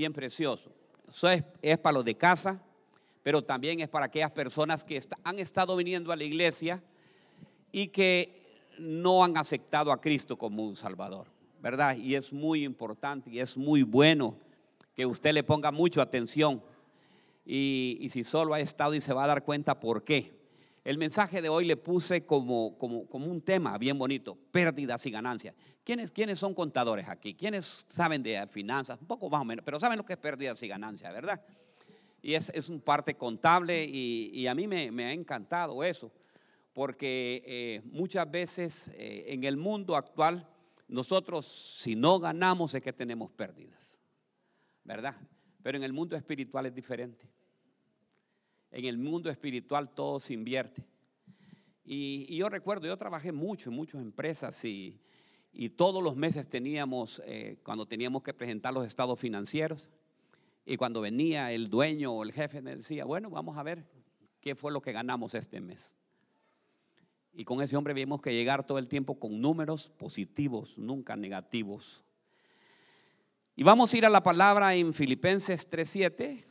bien precioso. Eso es, es para los de casa, pero también es para aquellas personas que han estado viniendo a la iglesia y que no han aceptado a Cristo como un Salvador, ¿verdad? Y es muy importante y es muy bueno que usted le ponga mucha atención. Y, y si solo ha estado y se va a dar cuenta por qué. El mensaje de hoy le puse como, como, como un tema bien bonito, pérdidas y ganancias. ¿Quiénes, ¿Quiénes son contadores aquí? ¿Quiénes saben de finanzas? Un poco más o menos, pero saben lo que es pérdidas y ganancias, ¿verdad? Y es, es un parte contable y, y a mí me, me ha encantado eso, porque eh, muchas veces eh, en el mundo actual nosotros si no ganamos es que tenemos pérdidas, ¿verdad? Pero en el mundo espiritual es diferente. En el mundo espiritual todo se invierte. Y, yo recuerdo, yo trabajé mucho en muchas empresas y, y todos los meses teníamos, eh, cuando teníamos que presentar los estados financieros, y cuando venía el dueño o el jefe me decía, bueno, vamos a ver qué fue lo que ganamos este mes. Y con ese hombre vimos que llegar todo el tiempo con números positivos, nunca negativos. Y vamos a ir a la palabra en Filipenses 3.7.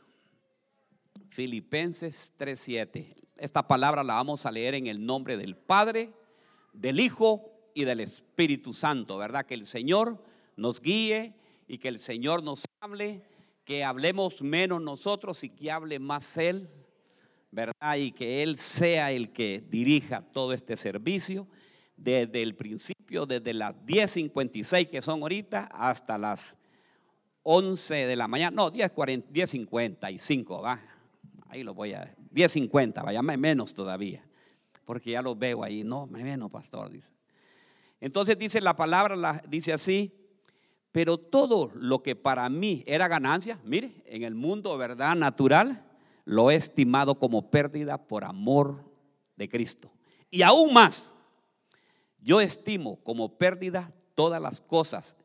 Filipenses 3.7. Esta palabra la vamos a leer en el nombre del Padre, del Hijo y del Espíritu Santo, ¿verdad? Que el Señor nos guíe y que el Señor nos hable, que hablemos menos nosotros y que hable más Él, ¿verdad? Y que Él sea el que dirija todo este servicio desde el principio, desde las 10.56 que son ahorita hasta las 11 de la mañana, no, 10.40, 10.55, va. Ahí lo voy a, 10.50, vaya menos todavía, porque ya lo veo ahí, no, menos, pastor, dice. Entonces dice la palabra, la- dice así, pero todo lo que para mí era ganancia, mire, en el mundo, ¿verdad? Natural, lo he estimado como pérdida por amor de Cristo. Y aún más, yo estimo como pérdida todas las cosas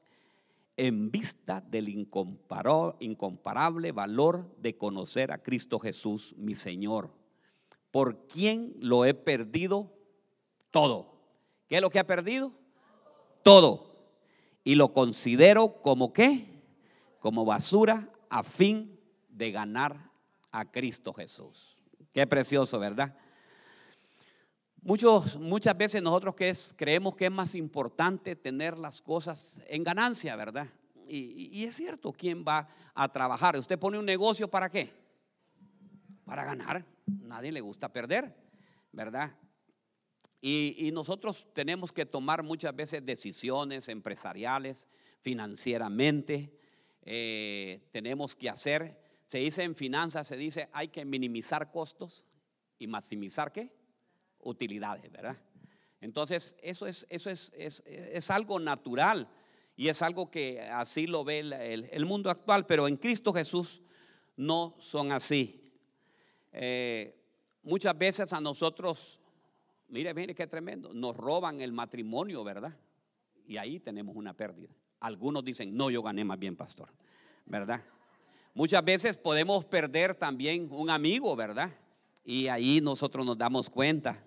en vista del incomparable valor de conocer a Cristo Jesús, mi Señor, por quien lo he perdido todo. ¿Qué es lo que ha perdido? Todo. Y lo considero como qué? Como basura a fin de ganar a Cristo Jesús. Qué precioso, ¿verdad? Muchos, muchas veces nosotros que es, creemos que es más importante tener las cosas en ganancia, ¿verdad? Y, es cierto, ¿quién va a trabajar? ¿Usted pone un negocio para qué? Para ganar. Nadie le gusta perder, ¿verdad? Y, y nosotros tenemos que tomar muchas veces decisiones empresariales, financieramente. eh, tenemos que hacer, se dice en finanzas, se dice hay que minimizar costos y maximizar qué? Utilidades, ¿verdad? Entonces, eso es, eso es, es, es algo natural y es algo que así lo ve el, el- mundo actual, pero en Cristo Jesús no son así. Eh, muchas veces a nosotros, mire, mire qué tremendo, nos roban el matrimonio, ¿verdad? Y ahí tenemos una pérdida. Algunos dicen, no, yo gané más bien, pastor, ¿verdad? Muchas veces podemos perder también un amigo, ¿verdad? Y ahí nosotros nos damos cuenta.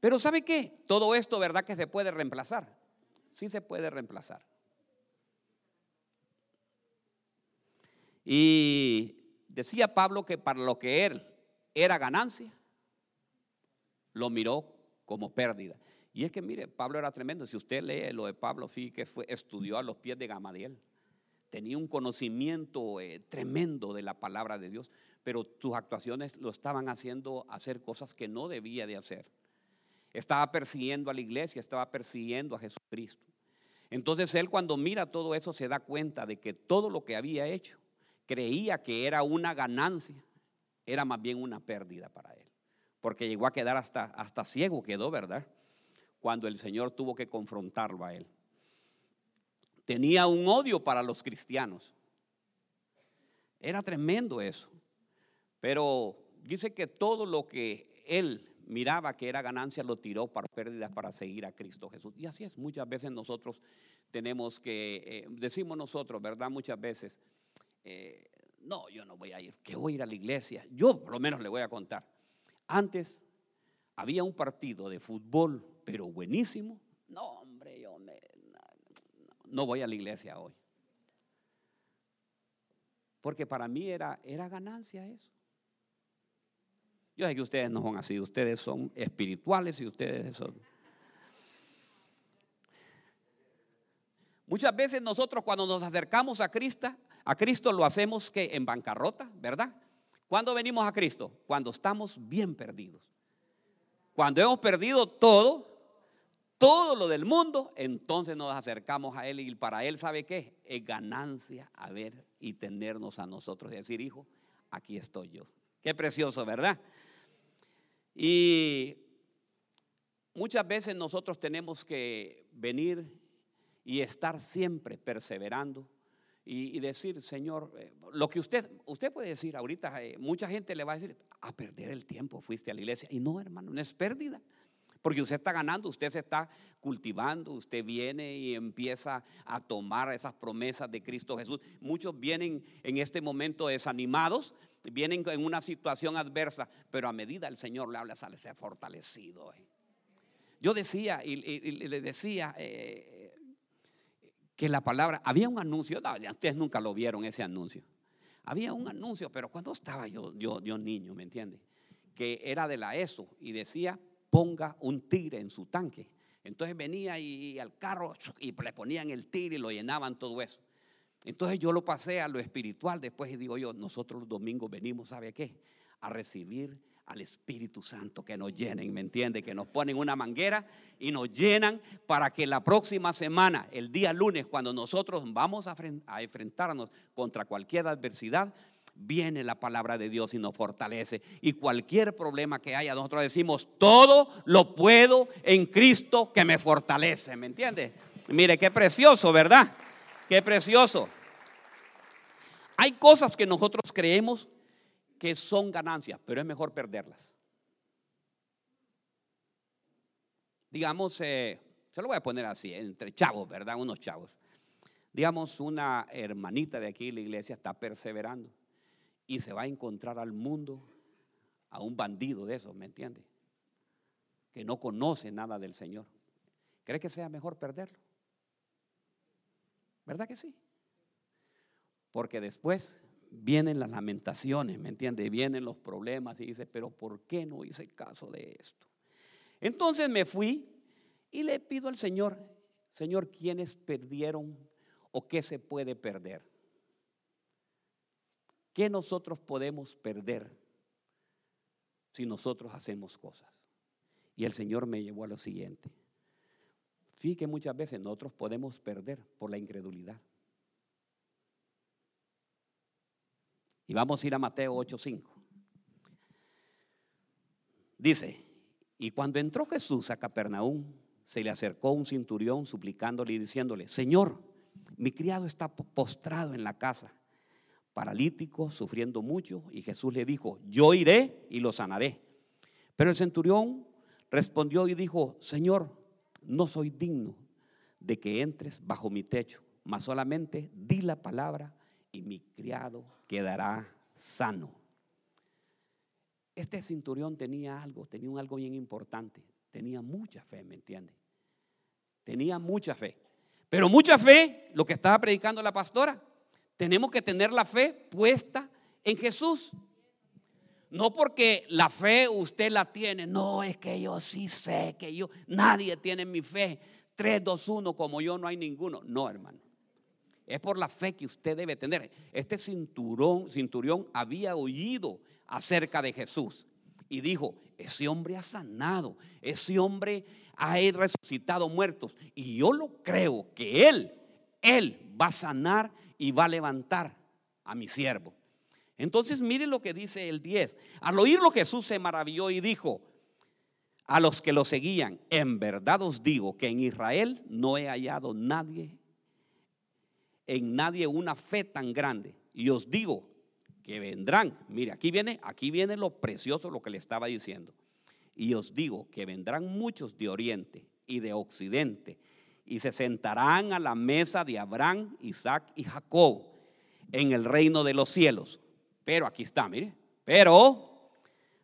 Pero ¿sabe qué? Todo esto, ¿verdad? Que se puede reemplazar. Sí se puede reemplazar. Y decía Pablo que para lo que él era ganancia, lo miró como pérdida. Y es que mire, Pablo era tremendo. Si usted lee lo de Pablo, fíjate que fue, estudió a los pies de Gamaliel. Tenía un conocimiento eh, tremendo de la palabra de Dios, pero sus actuaciones lo estaban haciendo hacer cosas que no debía de hacer. Estaba persiguiendo a la iglesia, estaba persiguiendo a Jesucristo. Entonces él cuando mira todo eso se da cuenta de que todo lo que había hecho creía que era una ganancia, era más bien una pérdida para él. Porque llegó a quedar hasta, hasta ciego, quedó, ¿verdad? Cuando el Señor tuvo que confrontarlo a él. Tenía un odio para los cristianos. Era tremendo eso. Pero dice que todo lo que él miraba que era ganancia lo tiró para pérdidas para seguir a Cristo Jesús. Y así es, muchas veces nosotros tenemos que, eh, decimos nosotros, ¿verdad? Muchas veces, eh, no, yo no voy a ir, que voy a ir a la iglesia. Yo por lo menos le voy a contar. Antes había un partido de fútbol, pero buenísimo. No, hombre, yo me- no voy a la iglesia hoy. Porque para mí era, era ganancia eso. Yo sé que ustedes no son así, ustedes son espirituales y ustedes son... Muchas veces nosotros cuando nos acercamos a Cristo, a Cristo lo hacemos que en bancarrota, ¿verdad? ¿Cuándo venimos a Cristo? Cuando estamos bien perdidos. Cuando hemos perdido todo, todo lo del mundo, entonces nos acercamos a Él y para Él, ¿sabe qué? Es ganancia a ver y tenernos a nosotros y decir, hijo, aquí estoy yo. Qué precioso, ¿verdad? Y muchas veces nosotros tenemos que venir y estar siempre perseverando y, decir, Señor, eh, lo que usted, usted puede decir ahorita, eh, mucha gente le va a decir, a perder el tiempo fuiste a la iglesia. Y no, hermano, no es pérdida. Porque usted está ganando, usted se está cultivando, usted viene y empieza a tomar esas promesas de Cristo Jesús. Muchos vienen en este momento desanimados, vienen en una situación adversa, pero a medida el Señor le habla, sale ser fortalecido. Eh. Yo decía y, le decía eh, que la palabra, había un anuncio, no, ustedes nunca lo vieron ese anuncio. Había un anuncio, pero cuando estaba yo, yo, yo niño, ¿me entiende? Que era de la ESO y decía ponga un tigre en su tanque. Entonces venía y, al carro y le ponían el tigre y lo llenaban todo eso. Entonces yo lo pasé a lo espiritual después y digo yo, nosotros los domingos venimos, ¿sabe qué? A recibir al Espíritu Santo que nos llenen, ¿me entiende? Que nos ponen una manguera y nos llenan para que la próxima semana, el día lunes, cuando nosotros vamos a enfrentarnos contra cualquier adversidad, viene la palabra de Dios y nos fortalece. Y cualquier problema que haya, nosotros decimos, todo lo puedo en Cristo que me fortalece. ¿Me entiende? Mire, qué precioso, ¿verdad? Qué precioso. Hay cosas que nosotros creemos que son ganancias, pero es mejor perderlas. Digamos, eh, se lo voy a poner así, entre chavos, ¿verdad? Unos chavos. Digamos, una hermanita de aquí la iglesia está perseverando y se va a encontrar al mundo a un bandido de esos, ¿me entiende? Que no conoce nada del Señor. ¿Cree que sea mejor perderlo? ¿Verdad que sí? Porque después vienen las lamentaciones, ¿me entiende? Vienen los problemas y dice, pero ¿por qué no hice caso de esto? Entonces me fui y le pido al Señor, Señor, ¿quiénes perdieron o qué se puede perder? ¿Qué nosotros podemos perder si nosotros hacemos cosas? Y el Señor me llevó a lo siguiente. Sí que muchas veces nosotros podemos perder por la incredulidad. Y vamos a ir a Mateo 8:5. Dice, y cuando entró Jesús a Capernaum, se le acercó un cinturión suplicándole y diciéndole, Señor, mi criado está postrado en la casa paralítico, sufriendo mucho, y Jesús le dijo, yo iré y lo sanaré. Pero el centurión respondió y dijo, Señor, no soy digno de que entres bajo mi techo, mas solamente di la palabra y mi criado quedará sano. Este centurión tenía algo, tenía un algo bien importante, tenía mucha fe, ¿me entiende? Tenía mucha fe. Pero mucha fe, lo que estaba predicando la pastora, tenemos que tener la fe puesta en Jesús. No porque la fe usted la tiene, no, es que yo sí sé que yo, nadie tiene mi fe. 3, 2, 1, como yo no hay ninguno. No, hermano. Es por la fe que usted debe tener. Este cinturón, cinturión había oído acerca de Jesús y dijo, ese hombre ha sanado, ese hombre ha resucitado muertos. Y yo lo creo que él, él va a sanar y va a levantar a mi siervo. Entonces mire lo que dice el 10. Al oírlo Jesús se maravilló y dijo a los que lo seguían, en verdad os digo que en Israel no he hallado nadie, en nadie una fe tan grande. Y os digo que vendrán, mire, aquí viene, aquí viene lo precioso, lo que le estaba diciendo. Y os digo que vendrán muchos de oriente y de occidente y se sentarán a la mesa de Abraham, Isaac y Jacob en el reino de los cielos. Pero aquí está, mire, pero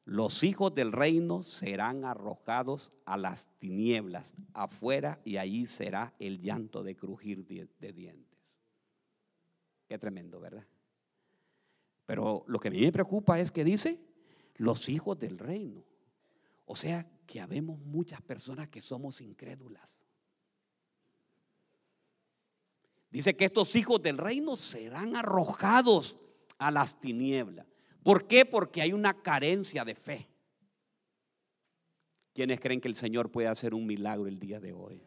los hijos del reino serán arrojados a las tinieblas afuera y allí será el llanto de crujir de, dientes. Qué tremendo, ¿verdad? Pero lo que a mí me preocupa es que dice los hijos del reino. O sea, que habemos muchas personas que somos incrédulas. Dice que estos hijos del reino serán arrojados a las tinieblas. ¿Por qué? Porque hay una carencia de fe. ¿Quiénes creen que el Señor puede hacer un milagro el día de hoy?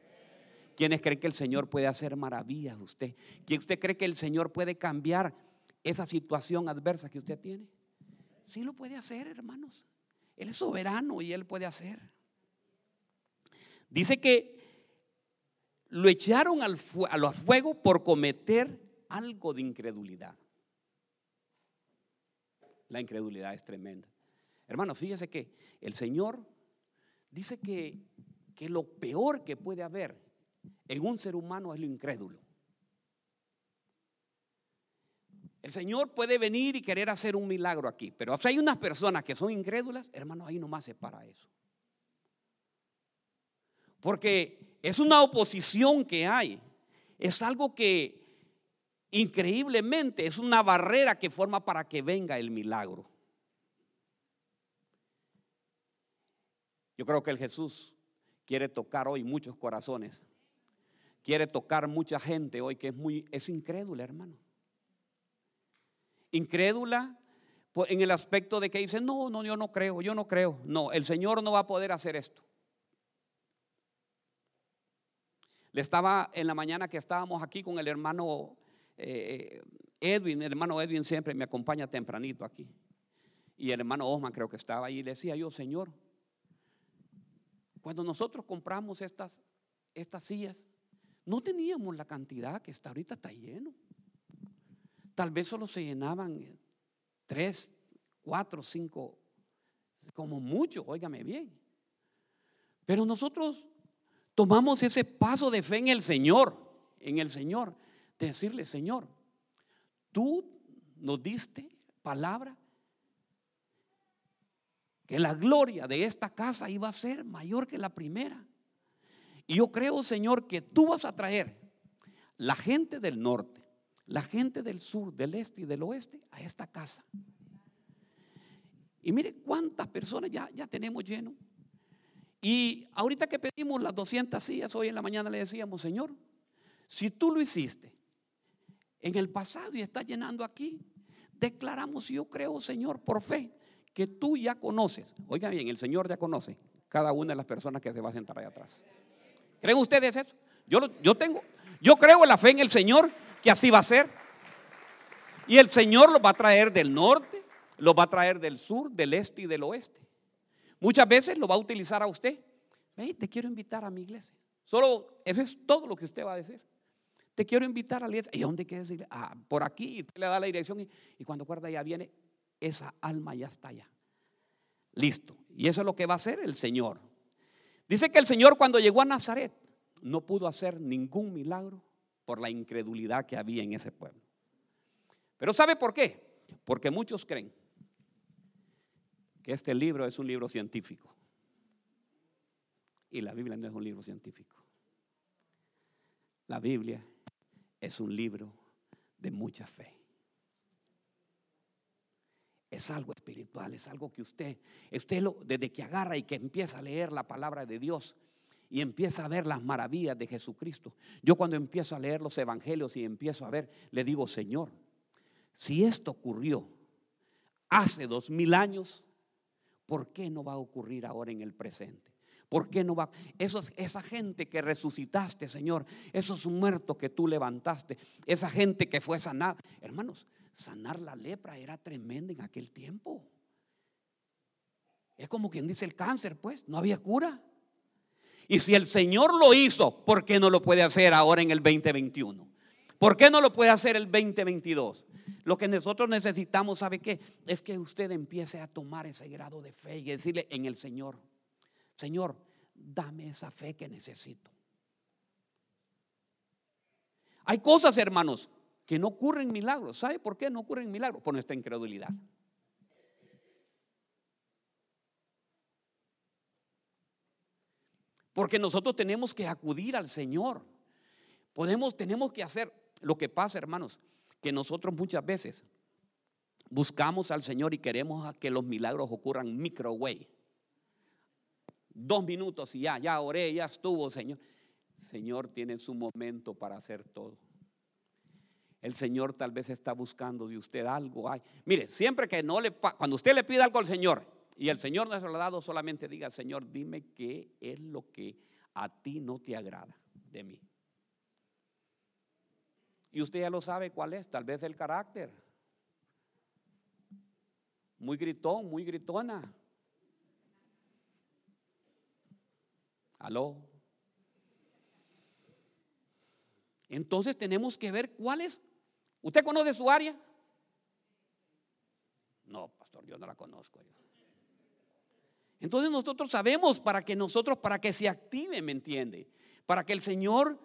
¿Quiénes creen que el Señor puede hacer maravillas usted? ¿Quién cree que el Señor puede cambiar esa situación adversa que usted tiene? Sí lo puede hacer, hermanos. Él es soberano y él puede hacer. Dice que lo echaron al, fuego por cometer algo de incredulidad. La incredulidad es tremenda. Hermano, fíjese que el Señor dice que, que lo peor que puede haber en un ser humano es lo incrédulo. El Señor puede venir y querer hacer un milagro aquí, pero si hay unas personas que son incrédulas, hermano, ahí nomás se para eso. Porque es una oposición que hay. Es algo que increíblemente es una barrera que forma para que venga el milagro. Yo creo que el Jesús quiere tocar hoy muchos corazones. Quiere tocar mucha gente hoy que es muy es incrédula, hermano. Incrédula en el aspecto de que dice, "No, no, yo no creo, yo no creo." No, el Señor no va a poder hacer esto. Le estaba en la mañana que estábamos aquí con el hermano eh, Edwin, el hermano Edwin siempre me acompaña tempranito aquí. Y el hermano Osman creo que estaba ahí y le decía yo, Señor, cuando nosotros compramos estas, estas sillas, no teníamos la cantidad que está ahorita está lleno. Tal vez solo se llenaban tres, cuatro, cinco, como mucho, óigame bien. Pero nosotros tomamos ese paso de fe en el Señor, en el Señor, de decirle, Señor, tú nos diste palabra que la gloria de esta casa iba a ser mayor que la primera. Y yo creo, Señor, que tú vas a traer la gente del norte, la gente del sur, del este y del oeste a esta casa. Y mire cuántas personas ya, ya tenemos lleno. Y ahorita que pedimos las 200 sillas, hoy en la mañana le decíamos, Señor, si tú lo hiciste en el pasado y estás llenando aquí, declaramos, yo creo, Señor, por fe, que tú ya conoces. Oiga bien, el Señor ya conoce cada una de las personas que se va a sentar ahí atrás. ¿Creen ustedes eso? Yo, yo tengo, yo creo en la fe en el Señor que así va a ser. Y el Señor lo va a traer del norte, lo va a traer del sur, del este y del oeste. Muchas veces lo va a utilizar a usted. te quiero invitar a mi iglesia. Solo eso es todo lo que usted va a decir. Te quiero invitar a la iglesia. ¿Y dónde quieres decir? Ah, por aquí. Y le da la dirección. Y, cuando acuerda ya viene, esa alma ya está allá. Listo. Y eso es lo que va a hacer el Señor. Dice que el Señor cuando llegó a Nazaret no pudo hacer ningún milagro por la incredulidad que había en ese pueblo. Pero ¿sabe por qué? Porque muchos creen este libro es un libro científico. Y la Biblia no es un libro científico. La Biblia es un libro de mucha fe. Es algo espiritual, es algo que usted, usted lo, desde que agarra y que empieza a leer la palabra de Dios y empieza a ver las maravillas de Jesucristo. Yo cuando empiezo a leer los evangelios y empiezo a ver, le digo, Señor, si esto ocurrió hace dos mil años, ¿Por qué no va a ocurrir ahora en el presente? ¿Por qué no va? esa gente que resucitaste, Señor, esos muertos que tú levantaste, esa gente que fue sanada. Hermanos, sanar la lepra era tremenda en aquel tiempo. Es como quien dice el cáncer, pues, no había cura. Y si el Señor lo hizo, ¿por qué no lo puede hacer ahora en el 2021? ¿Por qué no lo puede hacer el 2022? Lo que nosotros necesitamos, ¿sabe qué? Es que usted empiece a tomar ese grado de fe y decirle en el Señor, Señor, dame esa fe que necesito. Hay cosas, hermanos, que no ocurren milagros. ¿Sabe por qué no ocurren milagros? Por nuestra incredulidad. Porque nosotros tenemos que acudir al Señor. Podemos, tenemos que hacer lo que pasa, hermanos que nosotros muchas veces buscamos al Señor y queremos que los milagros ocurran microwave. Dos minutos y ya, ya oré, ya estuvo, Señor. Señor tiene su momento para hacer todo. El Señor tal vez está buscando de usted algo. Ay, mire, siempre que no le, cuando usted le pida algo al Señor y el Señor no se lo ha dado, solamente diga, Señor, dime qué es lo que a ti no te agrada de mí. Y usted ya lo sabe cuál es, tal vez el carácter. Muy gritón, muy gritona. Aló. Entonces tenemos que ver cuál es. ¿Usted conoce su área? No, pastor, yo no la conozco. Entonces nosotros sabemos para que nosotros, para que se active, ¿me entiende? Para que el Señor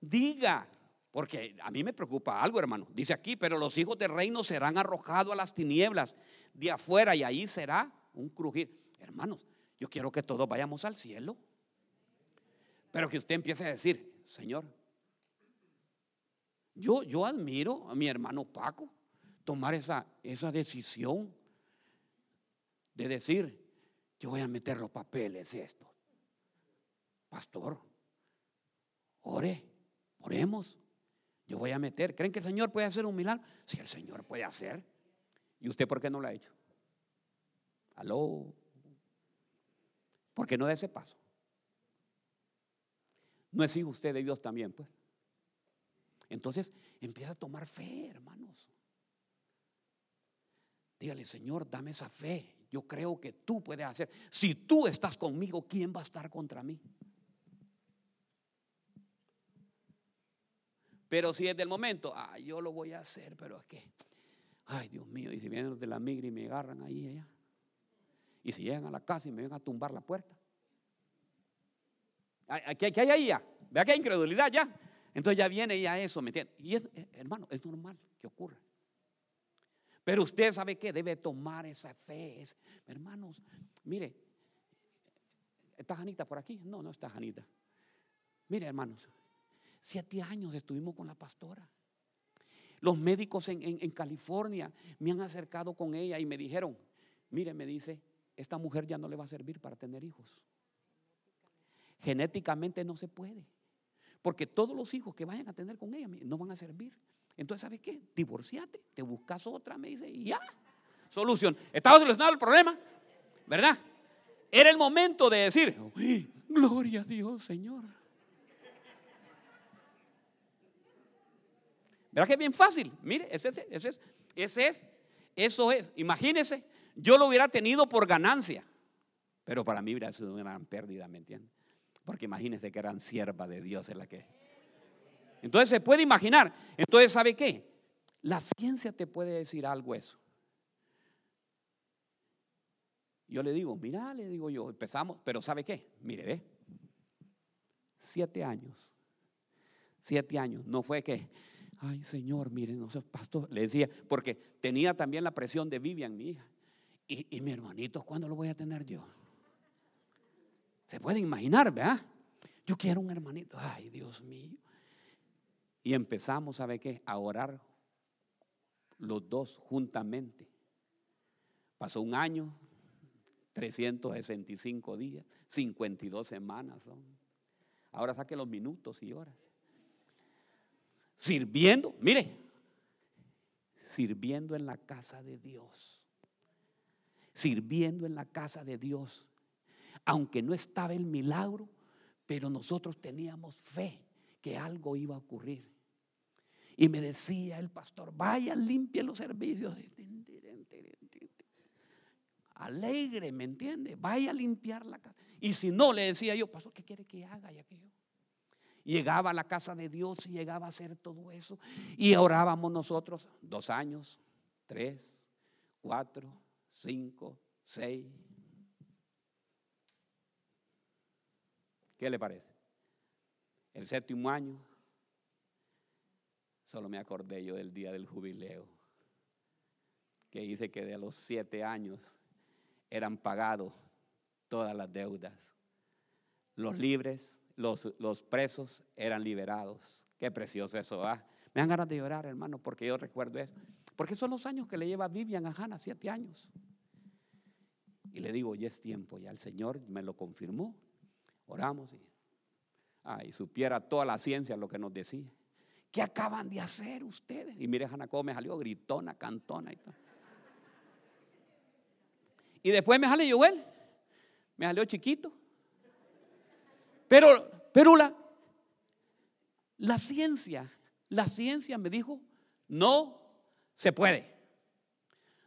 diga, porque a mí me preocupa algo, hermano. Dice aquí, pero los hijos del reino serán arrojados a las tinieblas de afuera y ahí será un crujir. Hermanos, yo quiero que todos vayamos al cielo. Pero que usted empiece a decir, Señor, yo, yo admiro a mi hermano Paco tomar esa, esa decisión de decir, yo voy a meter los papeles esto. Pastor, ore, oremos. Yo voy a meter. ¿Creen que el Señor puede hacer un milagro? Si el Señor puede hacer. ¿Y usted por qué no lo ha hecho? Aló. ¿Por qué no da ese paso? No es hijo usted de Dios también, pues. Entonces empieza a tomar fe, hermanos. Dígale, Señor, dame esa fe. Yo creo que tú puedes hacer. Si tú estás conmigo, ¿quién va a estar contra mí? Pero si es del momento, ah, yo lo voy a hacer, pero es que, ay Dios mío, y si vienen los de la migra y me agarran ahí allá, y si llegan a la casa y me ven a tumbar la puerta, ¿qué, hay ahí ya? Vea que hay incredulidad ya. Entonces ya viene ya eso, ¿me entiende? Y es, eh, hermano, es normal que ocurra. Pero usted sabe que debe tomar esa fe. hermanos, mire, ¿está Janita por aquí? No, no está Janita. Mire, hermanos, Siete años estuvimos con la pastora. Los médicos en, California me han acercado con ella y me dijeron, mire, me dice, esta mujer ya no le va a servir para tener hijos. Genéticamente no se puede. Porque todos los hijos que vayan a tener con ella no van a servir. Entonces, ¿sabes qué? Divorciate, te buscas otra, me dice, y ya. Solución. Estaba solucionado el problema, ¿verdad? Era el momento de decir, gloria a Dios, Señor. ¿Verdad que es bien fácil? Mire, ese, ese, ese es, ese es, eso es. Imagínese, yo lo hubiera tenido por ganancia, pero para mí hubiera sido una gran pérdida, ¿me entiende? Porque imagínese que eran sierva de Dios en la que. Entonces se puede imaginar. Entonces, ¿sabe qué? La ciencia te puede decir algo eso. Yo le digo, mira, le digo yo, empezamos, pero ¿sabe qué? Mire, ve. Siete años. Siete años. No fue que ay Señor, miren, no sé, pastor, le decía, porque tenía también la presión de Vivian, mi hija. Y, mi hermanito, ¿cuándo lo voy a tener yo? Se puede imaginar, ¿verdad? Yo quiero un hermanito, ay Dios mío. Y empezamos, ¿sabe qué? A orar los dos juntamente. Pasó un año, 365 días, 52 semanas son. Ahora saque los minutos y horas sirviendo, mire, sirviendo en la casa de Dios. Sirviendo en la casa de Dios. Aunque no estaba el milagro, pero nosotros teníamos fe que algo iba a ocurrir. Y me decía el pastor, vaya, limpie los servicios. Alegre, ¿me entiende? Vaya a limpiar la casa. Y si no, le decía yo, pastor, ¿qué quiere que haga? Y aquello llegaba a la casa de Dios y llegaba a hacer todo eso. Y orábamos nosotros dos años, tres, cuatro, cinco, seis. ¿Qué le parece? El séptimo año, solo me acordé yo del día del jubileo, que dice que de los siete años eran pagados todas las deudas. Los libres los, presos eran liberados. Qué precioso eso va. Me dan ganas de llorar, hermano, porque yo recuerdo eso. Porque son los años que le lleva Vivian a Hannah, siete años. Y le digo, ya es tiempo, ya el Señor me lo confirmó. Oramos y, ay, supiera toda la ciencia lo que nos decía. ¿Qué acaban de hacer ustedes? Y mire, Hannah cómo me salió gritona, cantona y todo. Y después me sale Joel, me salió chiquito. Pero, pero la, la ciencia, la ciencia me dijo, no se puede.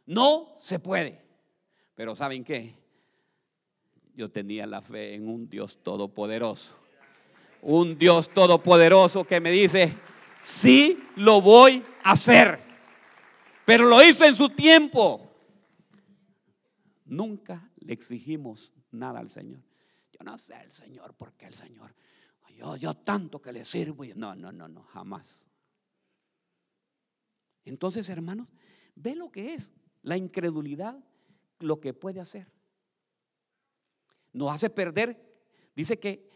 No se puede. Pero ¿saben qué? Yo tenía la fe en un Dios todopoderoso. Un Dios todopoderoso que me dice, sí lo voy a hacer. Pero lo hizo en su tiempo. Nunca le exigimos nada al Señor. No sé el Señor, porque el Señor, yo, yo tanto que le sirvo. No, no, no, no, jamás. Entonces, hermanos, ve lo que es la incredulidad, lo que puede hacer. Nos hace perder, dice que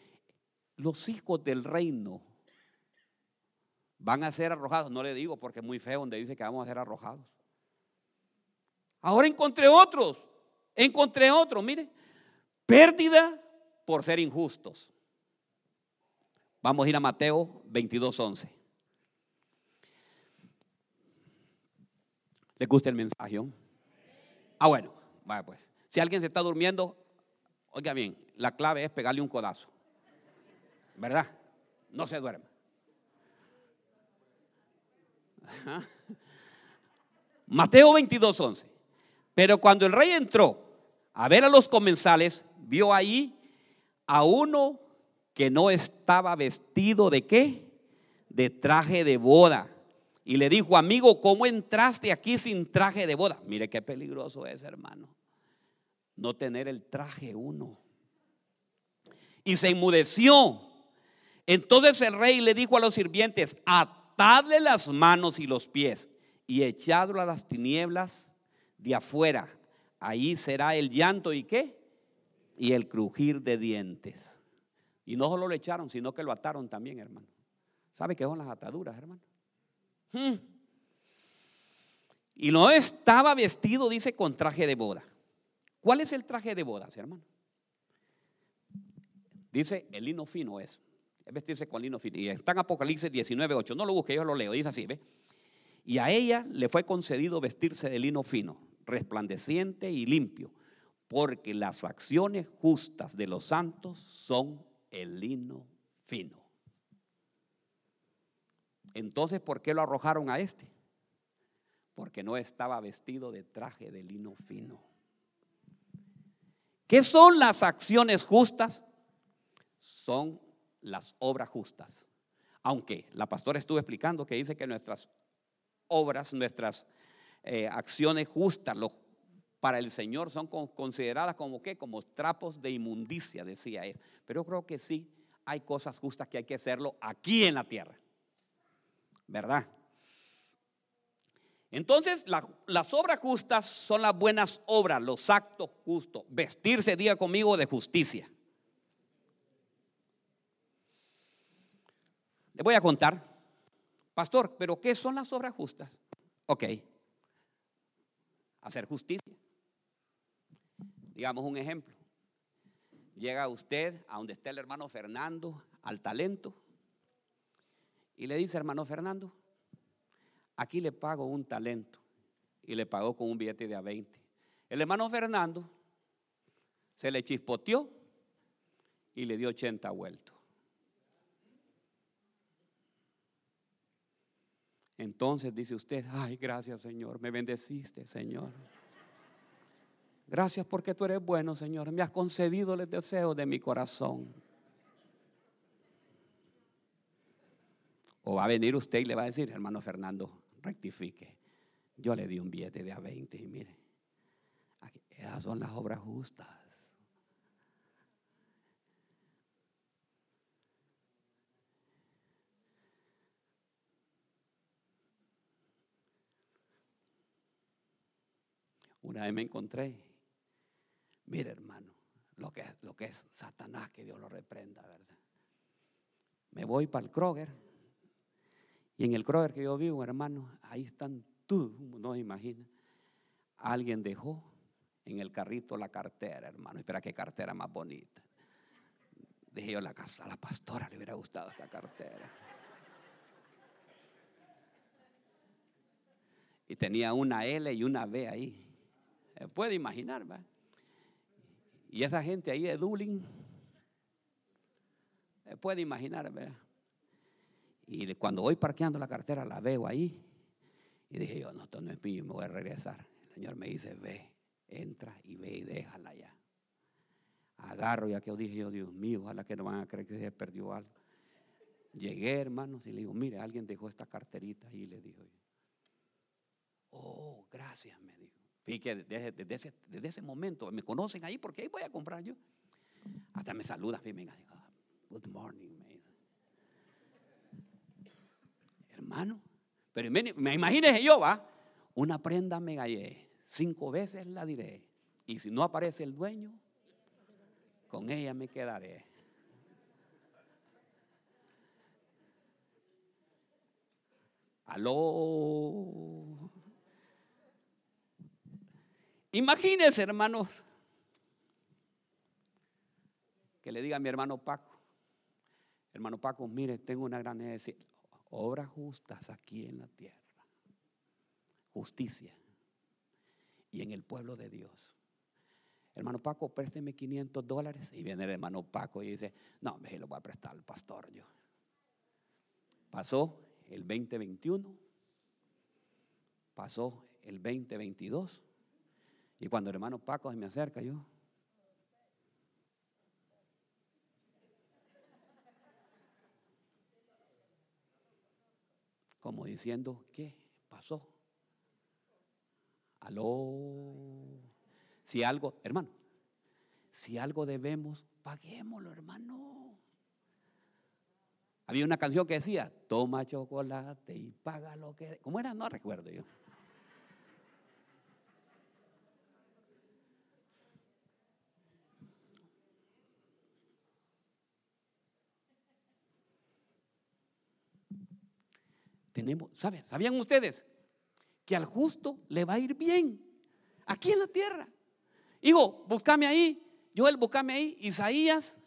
los hijos del reino van a ser arrojados. No le digo porque es muy feo donde dice que vamos a ser arrojados. Ahora encontré otros, encontré otros, mire, pérdida por ser injustos. Vamos a ir a Mateo 22, 11. ¿Le gusta el mensaje? Ah, bueno, vaya pues. Si alguien se está durmiendo, oiga bien, la clave es pegarle un codazo. ¿Verdad? No se duerma. Mateo 22, 11. Pero cuando el rey entró a ver a los comensales, vio ahí a uno que no estaba vestido de qué? De traje de boda y le dijo, amigo, ¿cómo entraste aquí sin traje de boda? Mire qué peligroso es, hermano. No tener el traje uno. Y se enmudeció. Entonces el rey le dijo a los sirvientes, atadle las manos y los pies y echadlo a las tinieblas de afuera. Ahí será el llanto y qué? Y el crujir de dientes. Y no solo lo echaron, sino que lo ataron también, hermano. ¿Sabe qué son las ataduras, hermano? Hmm. Y no estaba vestido, dice, con traje de boda. ¿Cuál es el traje de bodas, hermano? Dice, el lino fino es. Es vestirse con lino fino. Y está en Apocalipsis 19, 8. No lo busque, yo lo leo. Dice así, ¿ve? Y a ella le fue concedido vestirse de lino fino, resplandeciente y limpio, porque las acciones justas de los santos son el lino fino. Entonces, ¿por qué lo arrojaron a este? Porque no estaba vestido de traje de lino fino. ¿Qué son las acciones justas? Son las obras justas. Aunque la pastora estuvo explicando que dice que nuestras obras, nuestras eh, acciones justas para el Señor son consideradas como qué, como trapos de inmundicia, decía él. Pero yo creo que sí hay cosas justas que hay que hacerlo aquí en la tierra. ¿verdad? Entonces, las obras justas son las buenas obras, los actos justos. Vestirse, diga conmigo, de justicia. Le voy a contar, pastor, pero ¿qué son las obras justas? Ok, hacer justicia. Digamos un ejemplo. Llega usted a donde está el hermano Fernando, al talento, y le dice, hermano Fernando, aquí le pago un talento. Y le pagó con un billete de a 20. El hermano Fernando se le chispoteó y le dio 80 vueltos. Entonces dice usted, ay, gracias Señor, me bendeciste Señor. Gracias porque tú eres bueno Señor, me has concedido el deseo de mi corazón. O va a venir usted y le va a decir, hermano Fernando, rectifique. Yo le di un billete de a 20 y mire, esas son las obras justas. Una vez me encontré, mire hermano, lo que, lo que es Satanás, que Dios lo reprenda, ¿verdad? Me voy para el Kroger y en el Kroger que yo vivo, hermano, ahí están tú no imagina. Alguien dejó en el carrito la cartera, hermano. Espera qué cartera más bonita. Dije yo, la casa, a la pastora le hubiera gustado esta cartera. Y tenía una L y una B ahí. puede imaginar, ¿va? Y esa gente ahí de Dublín, puede imaginar, ¿verdad? Y cuando voy parqueando la cartera la veo ahí. Y dije yo, no, esto no es mío, me voy a regresar. El Señor me dice, ve, entra y ve y déjala ya. Agarro, ya que yo dije yo, Dios mío, ojalá que no van a creer que se perdió algo. Llegué, hermanos, y le digo, mire, alguien dejó esta carterita ahí, le digo yo. Oh, gracias, me dijo. Y que desde, ese, desde, ese, momento me conocen ahí porque ahí voy a comprar yo. Hasta me saluda, venga, good morning, Hermano, pero me, me yo, va, una prenda me gallé, cinco veces la diré. Y si no aparece el dueño, con ella me quedaré. Aló. Imagínense, hermanos, que le diga a mi hermano Paco, hermano Paco, mire, tengo una gran necesidad, obras justas aquí en la tierra, justicia y en el pueblo de Dios. Hermano Paco, présteme 500 dólares. Y viene el hermano Paco y dice, no, me lo voy a prestar al pastor yo. Pasó el 2021, pasó el 2022 y cuando el hermano Paco se me acerca, yo. Como diciendo, ¿qué pasó? Aló. Si algo, hermano, si algo debemos, paguémoslo, hermano. Había una canción que decía, toma chocolate y paga lo que... ¿Cómo era? No recuerdo yo. Tenemos, ¿saben? ¿Sabían ustedes que al justo le va a ir bien aquí en la tierra? Hijo, búscame ahí. Joel, búscame ahí. Isaías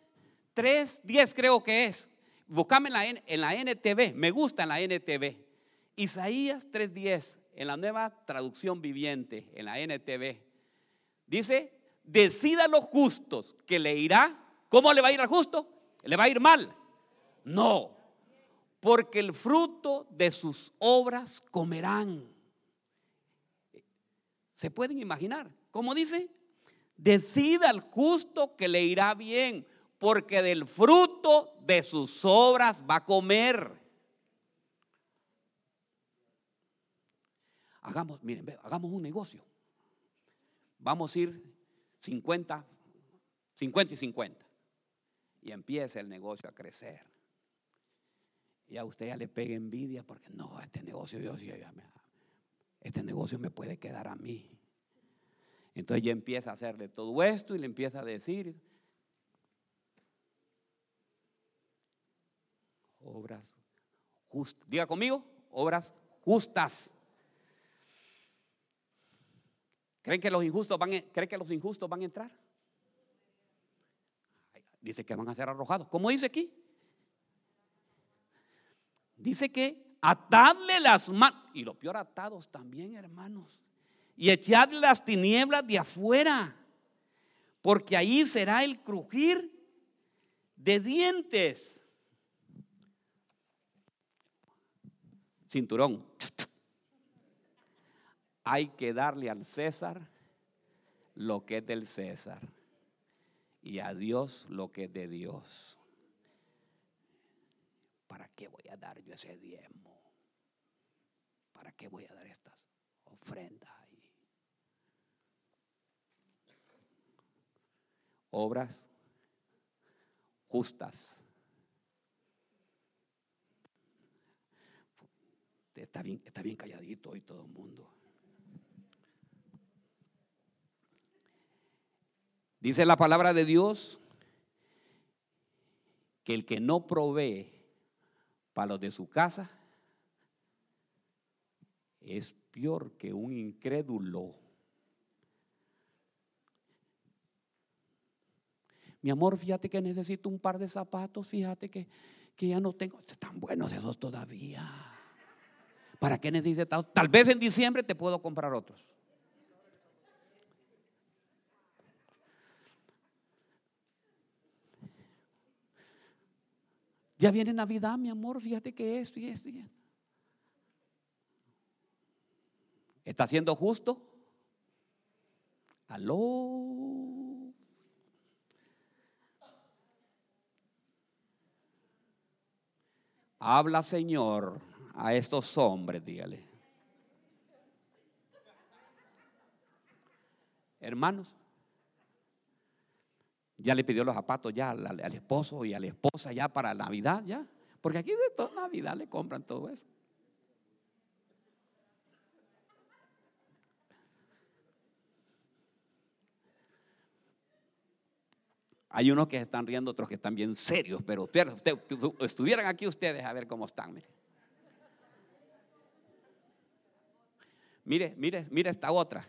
3.10 creo que es. Búscame en la, en la NTV. Me gusta en la NTV. Isaías 3.10 en la nueva traducción viviente, en la NTV. Dice, decida los justos que le irá. ¿Cómo le va a ir al justo? ¿Le va a ir mal? No, porque el fruto de sus obras comerán. ¿Se pueden imaginar? ¿Cómo dice? Decida al justo que le irá bien, porque del fruto de sus obras va a comer. Hagamos, miren, hagamos un negocio. Vamos a ir 50, 50 y 50. Y empieza el negocio a crecer. Y a usted ya le pega envidia porque no, este negocio yo este negocio me puede quedar a mí. Entonces ya empieza a hacerle todo esto y le empieza a decir obras justas. Diga conmigo, obras justas. ¿Creen que los injustos van, ¿creen que los injustos van a entrar? Dice que van a ser arrojados. ¿Cómo dice aquí? Dice que atadle las manos, y lo peor atados también, hermanos, y echadle las tinieblas de afuera, porque ahí será el crujir de dientes. Cinturón. Hay que darle al César lo que es del César y a Dios lo que es de Dios. ¿Para qué voy a dar yo ese diezmo? ¿Para qué voy a dar estas ofrendas ahí? Obras justas. Está bien, está bien calladito hoy todo el mundo. Dice la palabra de Dios que el que no provee para los de su casa es peor que un incrédulo. Mi amor, fíjate que necesito un par de zapatos, fíjate que, que ya no tengo. Están buenos esos todavía. ¿Para qué necesitas? Tal vez en diciembre te puedo comprar otros. Ya viene Navidad, mi amor, fíjate que esto y esto y esto. ¿Está siendo justo? Aló. Habla, Señor, a estos hombres, dígale. Hermanos, ya le pidió los zapatos ya al, esposo y a la esposa ya para Navidad, ya. Porque aquí de toda Navidad le compran todo eso. Hay unos que están riendo, otros que están bien serios, pero usted, estuvieran aquí ustedes a ver cómo están. Mire, mire, mire esta otra.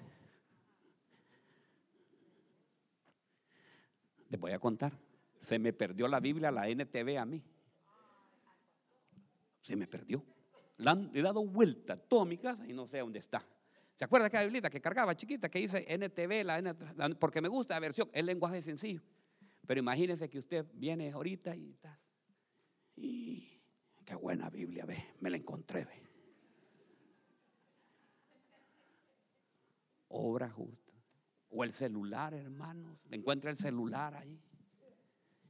Les voy a contar. Se me perdió la Biblia, la NTV a mí. Se me perdió. La han, he dado vuelta a toda mi casa y no sé dónde está. ¿Se acuerda aquella Biblia que cargaba chiquita que dice NTV, la, NTV, porque me gusta la versión, el lenguaje sencillo? Pero imagínese que usted viene ahorita y está. Y qué buena Biblia, ve, me la encontré, ve. Obra justa. O el celular, hermanos. Le encuentra el celular ahí.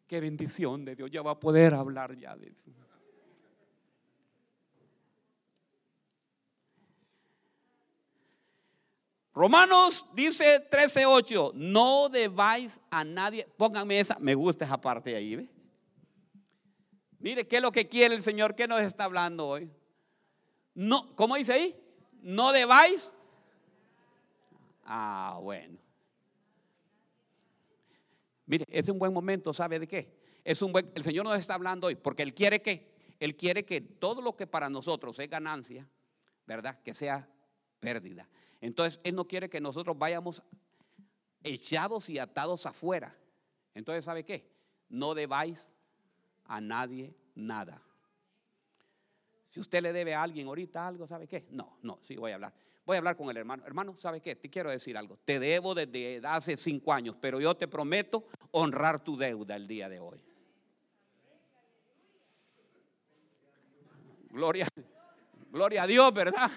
Qué bendición de Dios. Ya va a poder hablar ya de eso. Romanos dice 13:8, no debáis a nadie, pónganme esa, me gusta esa parte ahí, ¿ve? Mire, ¿qué es lo que quiere el Señor? ¿Qué nos está hablando hoy? No, ¿cómo dice ahí? No debáis. Ah, bueno. Mire, es un buen momento, ¿sabe de qué? Es un buen, el Señor nos está hablando hoy, porque Él quiere que, Él quiere que todo lo que para nosotros es ganancia, ¿verdad? Que sea pérdida. Entonces, Él no quiere que nosotros vayamos echados y atados afuera. Entonces, ¿sabe qué? No debáis a nadie nada. Si usted le debe a alguien ahorita algo, ¿sabe qué? No, no, sí voy a hablar. Voy a hablar con el hermano. Hermano, ¿sabe qué? Te quiero decir algo. Te debo desde hace cinco años, pero yo te prometo honrar tu deuda el día de hoy. Gloria, gloria a Dios, ¿verdad?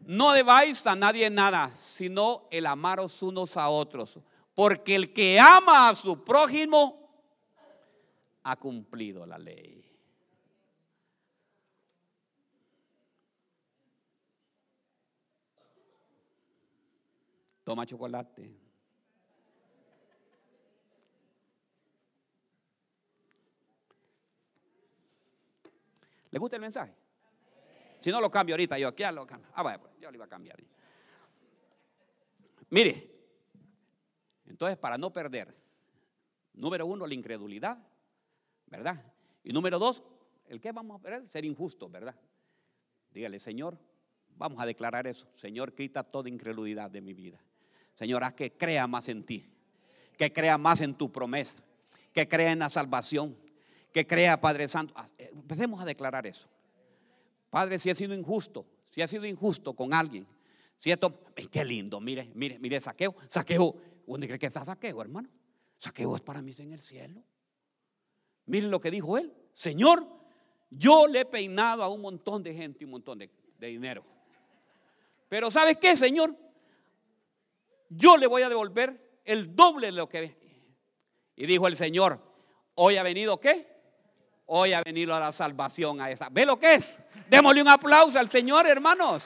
No debáis a nadie nada, sino el amaros unos a otros. Porque el que ama a su prójimo ha cumplido la ley. Toma chocolate. ¿Le gusta el mensaje? Si no lo cambio ahorita, yo aquí lo cambio. Ah, vaya, pues, yo lo iba a cambiar. Mire, entonces para no perder, número uno, la incredulidad, ¿verdad? Y número dos, ¿el qué vamos a perder? Ser injusto, ¿verdad? Dígale, Señor, vamos a declarar eso. Señor, quita toda incredulidad de mi vida. Señor, haz que crea más en ti, que crea más en tu promesa, que crea en la salvación, que crea, Padre Santo. Ah, eh, empecemos a declarar eso. Padre, si he sido injusto, si he sido injusto con alguien, si esto, qué lindo, mire, mire, mire, saqueo, saqueo, ¿dónde cree que está saqueo, hermano? Saqueo es para mí en el cielo. Miren lo que dijo él, Señor, yo le he peinado a un montón de gente y un montón de, de dinero. Pero ¿sabes qué, Señor? Yo le voy a devolver el doble de lo que... Y dijo el Señor, hoy ha venido qué? Hoy ha venido a la salvación a esa. ¿Ve lo que es? Démosle un aplauso al Señor, hermanos.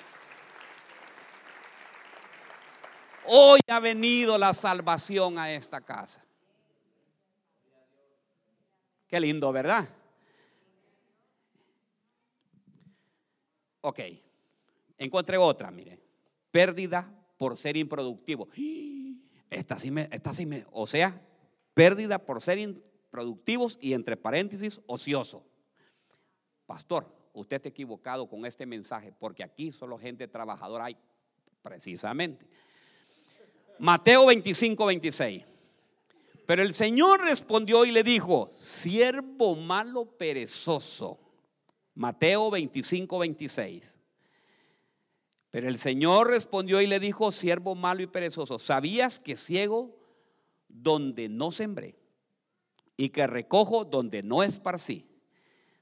Hoy ha venido la salvación a esta casa. Qué lindo, ¿verdad? Ok. Encontré otra, mire. Pérdida por ser improductivo. Esta sí me, esta sí me, o sea, pérdida por ser improductivos y entre paréntesis ocioso. Pastor, usted está equivocado con este mensaje, porque aquí solo gente trabajadora hay, precisamente. Mateo 25, 26. Pero el Señor respondió y le dijo, siervo malo perezoso. Mateo 25, 26. Pero el Señor respondió y le dijo, siervo malo y perezoso, ¿sabías que ciego donde no sembré y que recojo donde no esparcí?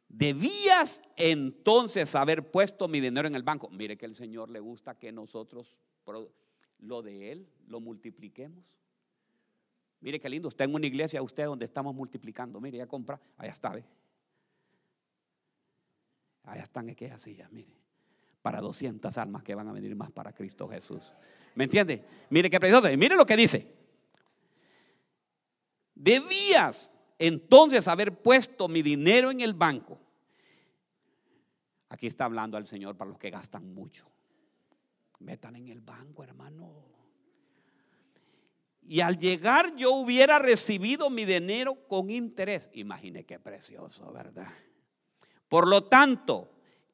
Debías entonces haber puesto mi dinero en el banco. Mire que el Señor le gusta que nosotros lo de Él lo multipliquemos. Mire qué lindo, está en una iglesia usted donde estamos multiplicando. Mire, ya compra, allá está, ¿ve? Allá están aquellas sillas, mire. Para 200 almas que van a venir más para Cristo Jesús. ¿Me entiende? Mire qué precioso. Mire lo que dice. Debías entonces haber puesto mi dinero en el banco. Aquí está hablando al Señor para los que gastan mucho. Metan en el banco, hermano. Y al llegar yo hubiera recibido mi dinero con interés. Imagine qué precioso, ¿verdad? Por lo tanto,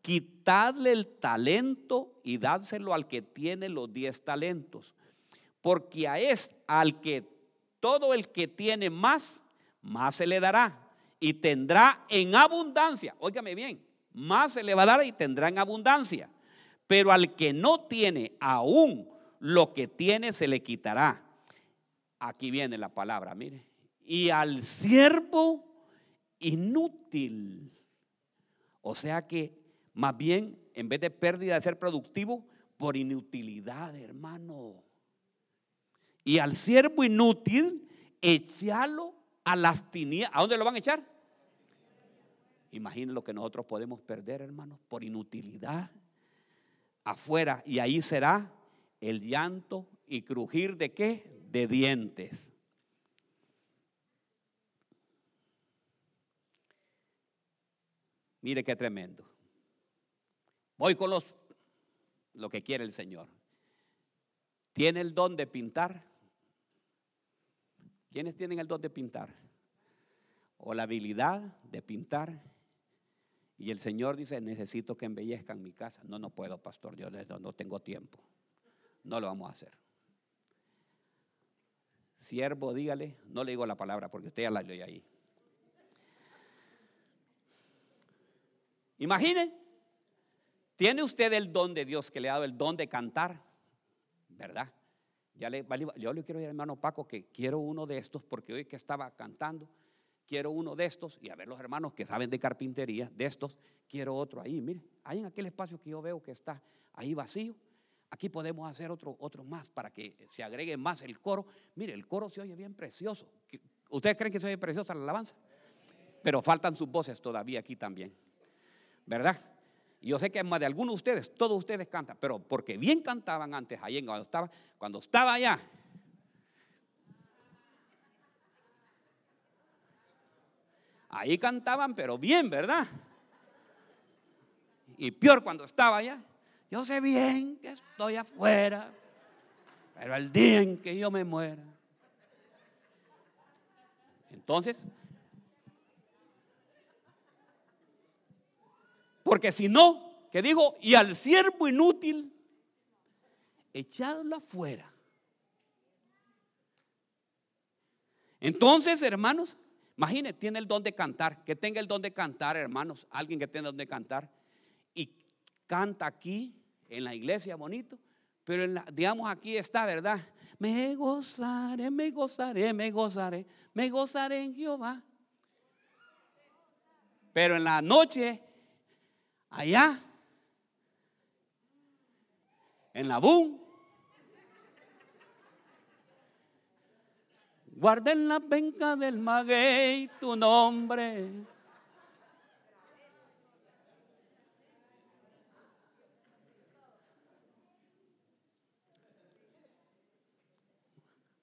quitadle el talento y dádselo al que tiene los diez talentos. Porque a es al que todo el que tiene más, más se le dará. Y tendrá en abundancia. Óigame bien, más se le va a dar y tendrá en abundancia. Pero al que no tiene aún lo que tiene se le quitará. Aquí viene la palabra, mire. Y al siervo inútil o sea que más bien, en vez de pérdida de ser productivo, por inutilidad, hermano. Y al siervo inútil, echalo a las tinieblas. ¿A dónde lo van a echar? Imaginen lo que nosotros podemos perder, hermano, por inutilidad. Afuera. Y ahí será el llanto y crujir de qué? De dientes. Mire qué tremendo. Voy con los lo que quiere el Señor. ¿Tiene el don de pintar? ¿Quiénes tienen el don de pintar? O la habilidad de pintar. Y el Señor dice, necesito que embellezcan mi casa. No, no puedo, pastor, yo no tengo tiempo. No lo vamos a hacer. Siervo, dígale, no le digo la palabra porque usted ya la leyó ahí. Imagine, tiene usted el don de Dios que le ha dado el don de cantar, ¿verdad? Ya le, yo le quiero decir, hermano Paco, que quiero uno de estos, porque hoy que estaba cantando, quiero uno de estos, y a ver los hermanos que saben de carpintería, de estos, quiero otro ahí, mire, ahí en aquel espacio que yo veo que está ahí vacío, aquí podemos hacer otro, otro más para que se agregue más el coro. Mire, el coro se oye bien precioso. ¿Ustedes creen que se oye preciosa la alabanza? Pero faltan sus voces todavía aquí también. ¿verdad? Yo sé que más de algunos de ustedes, todos ustedes cantan, pero porque bien cantaban antes, ahí cuando estaba, cuando estaba allá. Ahí cantaban, pero bien, ¿verdad? Y peor cuando estaba allá. Yo sé bien que estoy afuera, pero el día en que yo me muera. Entonces, Porque si no, que dijo, y al siervo inútil, echadlo afuera. Entonces, hermanos, imagínense, tiene el don de cantar, que tenga el don de cantar, hermanos, alguien que tenga el don de cantar, y canta aquí en la iglesia bonito, pero digamos aquí está, ¿verdad? Me gozaré, me gozaré, me gozaré, me gozaré en Jehová. Pero en la noche allá, en la boom. Guarda en la penca del maguey tu nombre.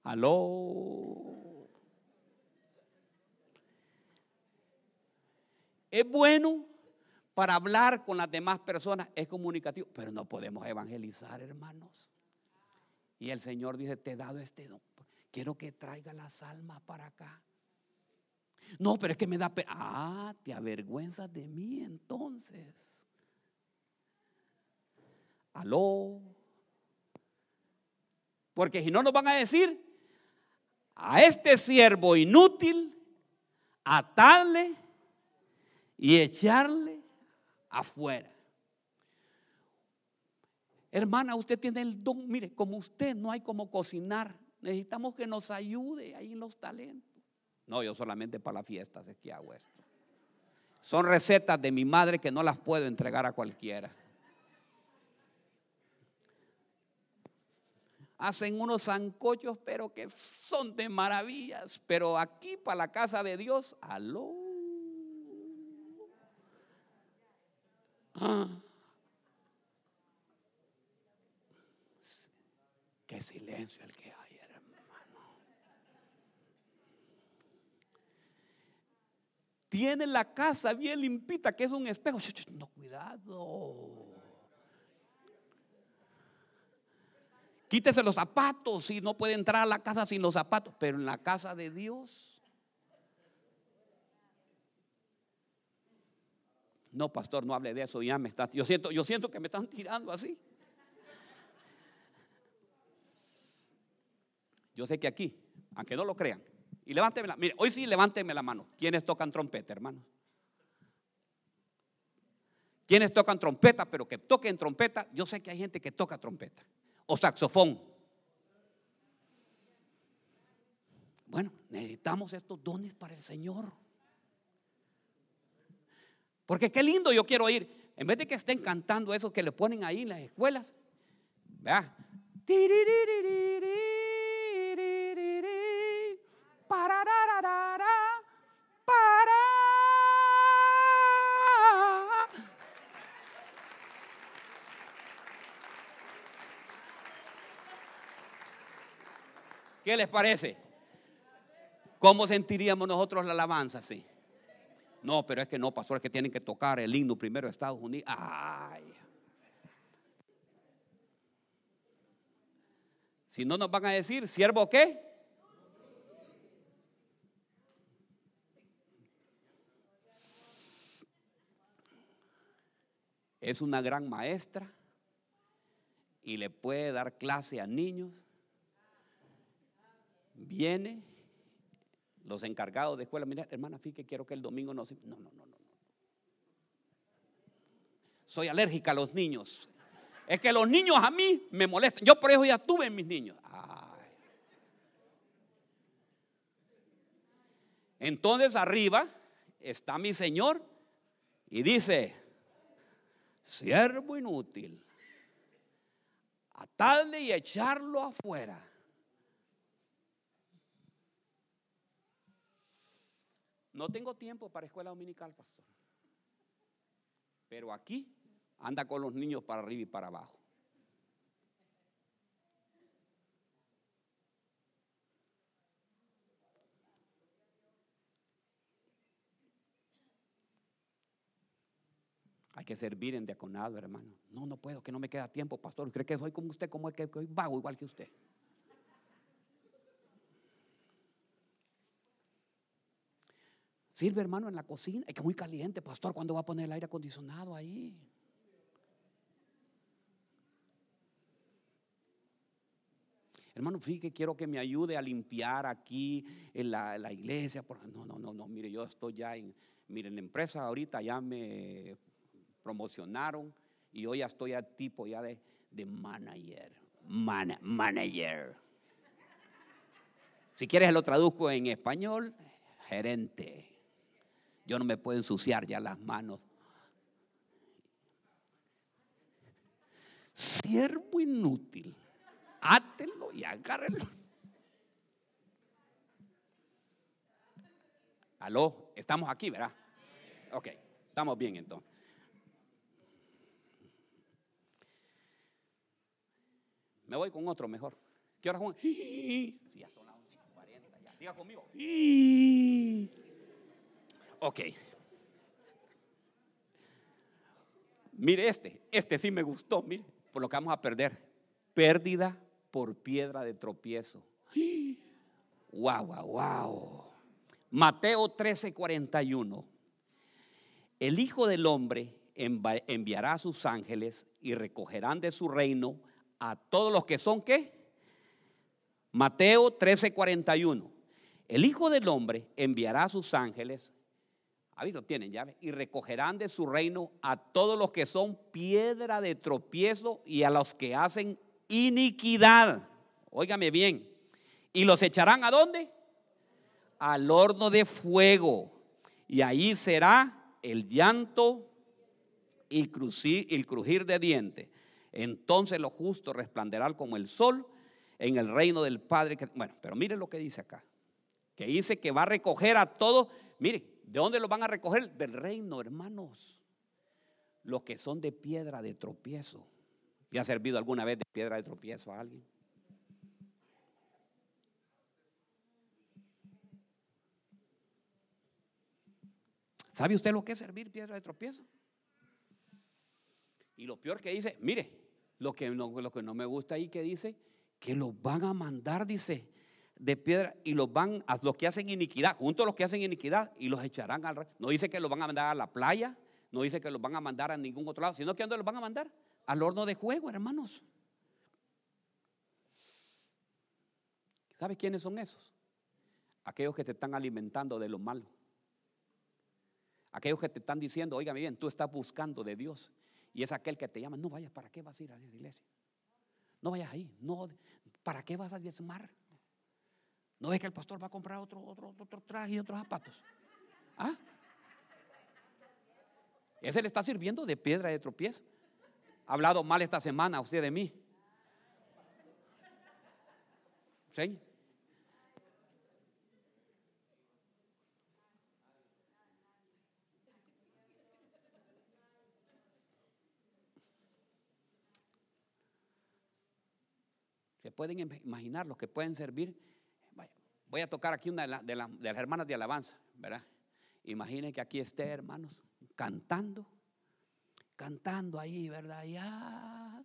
Aló. Es bueno para hablar con las demás personas es comunicativo, pero no podemos evangelizar, hermanos. Y el Señor dice, te he dado este don. Quiero que traiga las almas para acá. No, pero es que me da pena. Ah, te avergüenzas de mí entonces. Aló. Porque si no nos van a decir, a este siervo inútil, atarle y echarle afuera. Hermana, usted tiene el don. Mire, como usted no hay como cocinar. Necesitamos que nos ayude ahí en los talentos. No, yo solamente para las fiestas es que hago esto. Son recetas de mi madre que no las puedo entregar a cualquiera. Hacen unos zancochos, pero que son de maravillas. Pero aquí para la casa de Dios, aló. Ah. Qué silencio el que hay, hermano. Tiene la casa bien limpita, que es un espejo. No, cuidado. Quítese los zapatos si no puede entrar a la casa sin los zapatos, pero en la casa de Dios. No, pastor, no hable de eso, ya me está. Yo siento, yo siento que me están tirando así. Yo sé que aquí, aunque no lo crean, y levánteme la, mire, hoy sí levánteme la mano. ¿Quiénes tocan trompeta, hermanos? ¿Quiénes tocan trompeta, pero que toquen trompeta? Yo sé que hay gente que toca trompeta o saxofón. Bueno, necesitamos estos dones para el Señor. Porque qué lindo yo quiero ir. En vez de que estén cantando eso que le ponen ahí en las escuelas, vea. ¿Qué les parece? ¿Cómo sentiríamos nosotros la alabanza así? No, pero es que no, pastor, es que tienen que tocar el himno primero de Estados Unidos. Ay. Si no nos van a decir, siervo qué? Es una gran maestra y le puede dar clase a niños viene los encargados de escuela, mira, hermana, fíjate, quiero que el domingo no se... No, no, no, no. Soy alérgica a los niños. Es que los niños a mí me molestan. Yo por eso ya tuve mis niños. Entonces arriba está mi Señor y dice, siervo inútil, atarle y echarlo afuera No tengo tiempo para escuela dominical, pastor. Pero aquí anda con los niños para arriba y para abajo. Hay que servir en diaconado, hermano. No, no puedo, que no me queda tiempo, pastor. ¿Cree que soy como usted, como el que vago igual que usted? Sirve, hermano, en la cocina. Es que muy caliente, pastor. ¿Cuándo va a poner el aire acondicionado ahí? Hermano, fíjate, quiero que me ayude a limpiar aquí en la, iglesia. No, no, no, no. Mire, yo estoy ya en. Mire, en la empresa ahorita ya me promocionaron y yo ya estoy a tipo ya de manager. manager. Si quieres lo traduzco en español, gerente. Yo no me puedo ensuciar ya las manos. Siervo inútil. Átelo y agárrenlo. Aló, estamos aquí, ¿verdad? Ok, estamos bien entonces. Me voy con otro mejor. ¿Qué hora Juan? Sí, ya son las 11.40. Ya. Diga conmigo. Ok. Mire este, este sí me gustó, mire, por lo que vamos a perder. Pérdida por piedra de tropiezo. Wow, wow, wow. Mateo 13, 41. El Hijo del Hombre enviará a sus ángeles y recogerán de su reino a todos los que son qué? Mateo 13:41. El Hijo del Hombre enviará a sus ángeles, ahí lo tienen ya, y recogerán de su reino a todos los que son piedra de tropiezo y a los que hacen iniquidad. Óigame bien. ¿Y los echarán a dónde? Al horno de fuego. Y ahí será el llanto y el crujir de dientes. Entonces los justos resplanderán como el sol en el reino del Padre. bueno, pero mire lo que dice acá. Que dice que va a recoger a todos. Mire, ¿de dónde los van a recoger? Del reino, hermanos. Los que son de piedra de tropiezo. ¿Le ha servido alguna vez de piedra de tropiezo a alguien? ¿Sabe usted lo que es servir piedra de tropiezo? Y lo peor que dice, mire, lo que no, me gusta ahí que dice, que los van a mandar, dice, de piedra y los van a los que hacen iniquidad, junto a los que hacen iniquidad y los echarán al... No dice que los van a mandar a la playa, no dice que los van a mandar a ningún otro lado, sino que ¿a dónde los van a mandar? Al horno de fuego, hermanos. ¿Sabe quiénes son esos? Aquellos que te están alimentando de lo malo. Aquellos que te están diciendo, oígame bien, tú estás buscando de Dios. Y es aquel que te llama, no vayas, ¿para qué vas a ir a la iglesia? No vayas ahí, no, ¿para qué vas a diezmar? ¿No ves que el pastor va a comprar otro, otro, otro traje y otros zapatos? ¿Ah? Ese le está sirviendo de piedra de tropiezo. Ha hablado mal esta semana usted de mí. ¿Sí? Se pueden im- imaginar los que pueden servir. Voy a tocar aquí una de, la- de la- de las hermanas de alabanza, ¿verdad? Imaginen que aquí esté, hermanos, cantando, cantando ahí, ¿verdad? Ya,